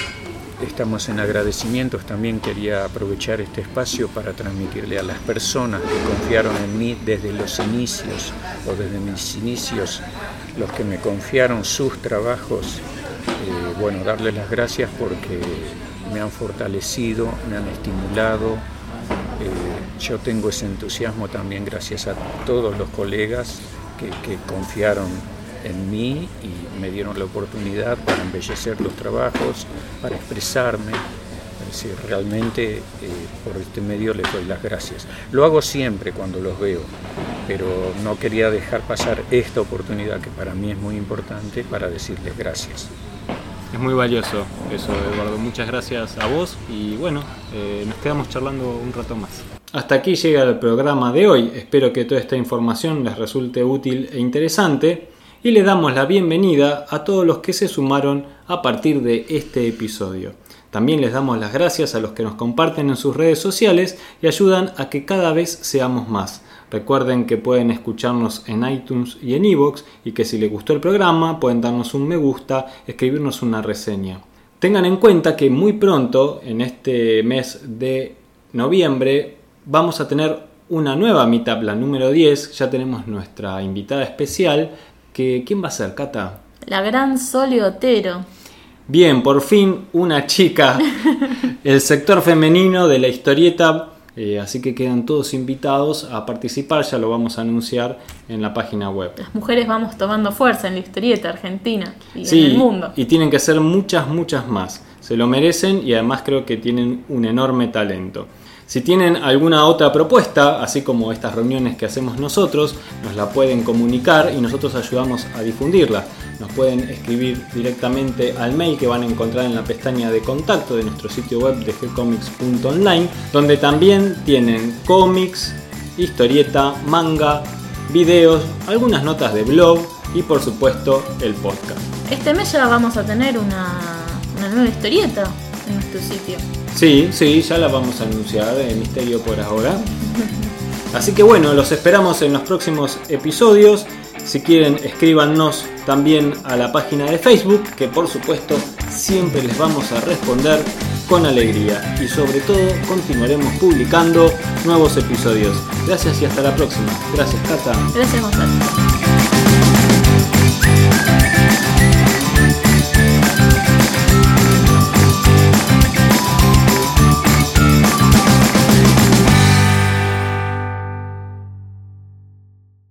estamos en agradecimientos, también quería aprovechar este espacio para transmitirle a las personas que confiaron en mí desde los inicios o desde mis inicios, los que me confiaron sus trabajos, eh, bueno, darles las gracias porque me han fortalecido, me han estimulado. Eh, yo tengo ese entusiasmo también gracias a todos los colegas que, que confiaron en mí y me dieron la oportunidad para embellecer los trabajos, para expresarme. Es decir, realmente eh, por este medio les doy las gracias. Lo hago siempre cuando los veo, pero no quería dejar pasar esta oportunidad que para mí es muy importante para decirles gracias. Es muy valioso eso, Eduardo. Muchas gracias a vos y bueno, eh, nos quedamos charlando un rato más. Hasta aquí llega el programa de hoy. Espero que toda esta información les resulte útil e interesante y le damos la bienvenida a todos los que se sumaron a partir de este episodio. También les damos las gracias a los que nos comparten en sus redes sociales y ayudan a que cada vez seamos más. Recuerden que pueden escucharnos en iTunes y en iVoox y que si les gustó el programa pueden darnos un me gusta, escribirnos una reseña. Tengan en cuenta que muy pronto, en este mes de noviembre, vamos a tener una nueva meetup, la número 10. Ya tenemos nuestra invitada especial. Que, ¿Quién va a ser, Cata? La gran Sole Otero. Bien, por fin una chica, el sector femenino de la historieta, eh, así que quedan todos invitados a participar, ya lo vamos a anunciar en la página web. Las mujeres vamos tomando fuerza en la historieta argentina y Sí, en el mundo. y tienen que ser muchas, muchas más. Se lo merecen y además creo que tienen un enorme talento. Si tienen alguna otra propuesta, así como estas reuniones que hacemos nosotros, nos la pueden comunicar y nosotros ayudamos a difundirla. Nos pueden escribir directamente al mail que van a encontrar en la pestaña de contacto de nuestro sitio web de gcomics.online, donde también tienen cómics, historieta, manga, videos, algunas notas de blog y por supuesto el podcast. Este mes ya vamos a tener una, una nueva historieta en nuestro sitio. Sí, sí, ya la vamos a anunciar de misterio por ahora. Así que bueno, los esperamos en los próximos episodios. Si quieren, escríbanos también a la página de Facebook, que por supuesto siempre les vamos a responder con alegría. Y sobre todo, continuaremos publicando nuevos episodios. Gracias y hasta la próxima. Gracias, Tata. Gracias, Gonzalo.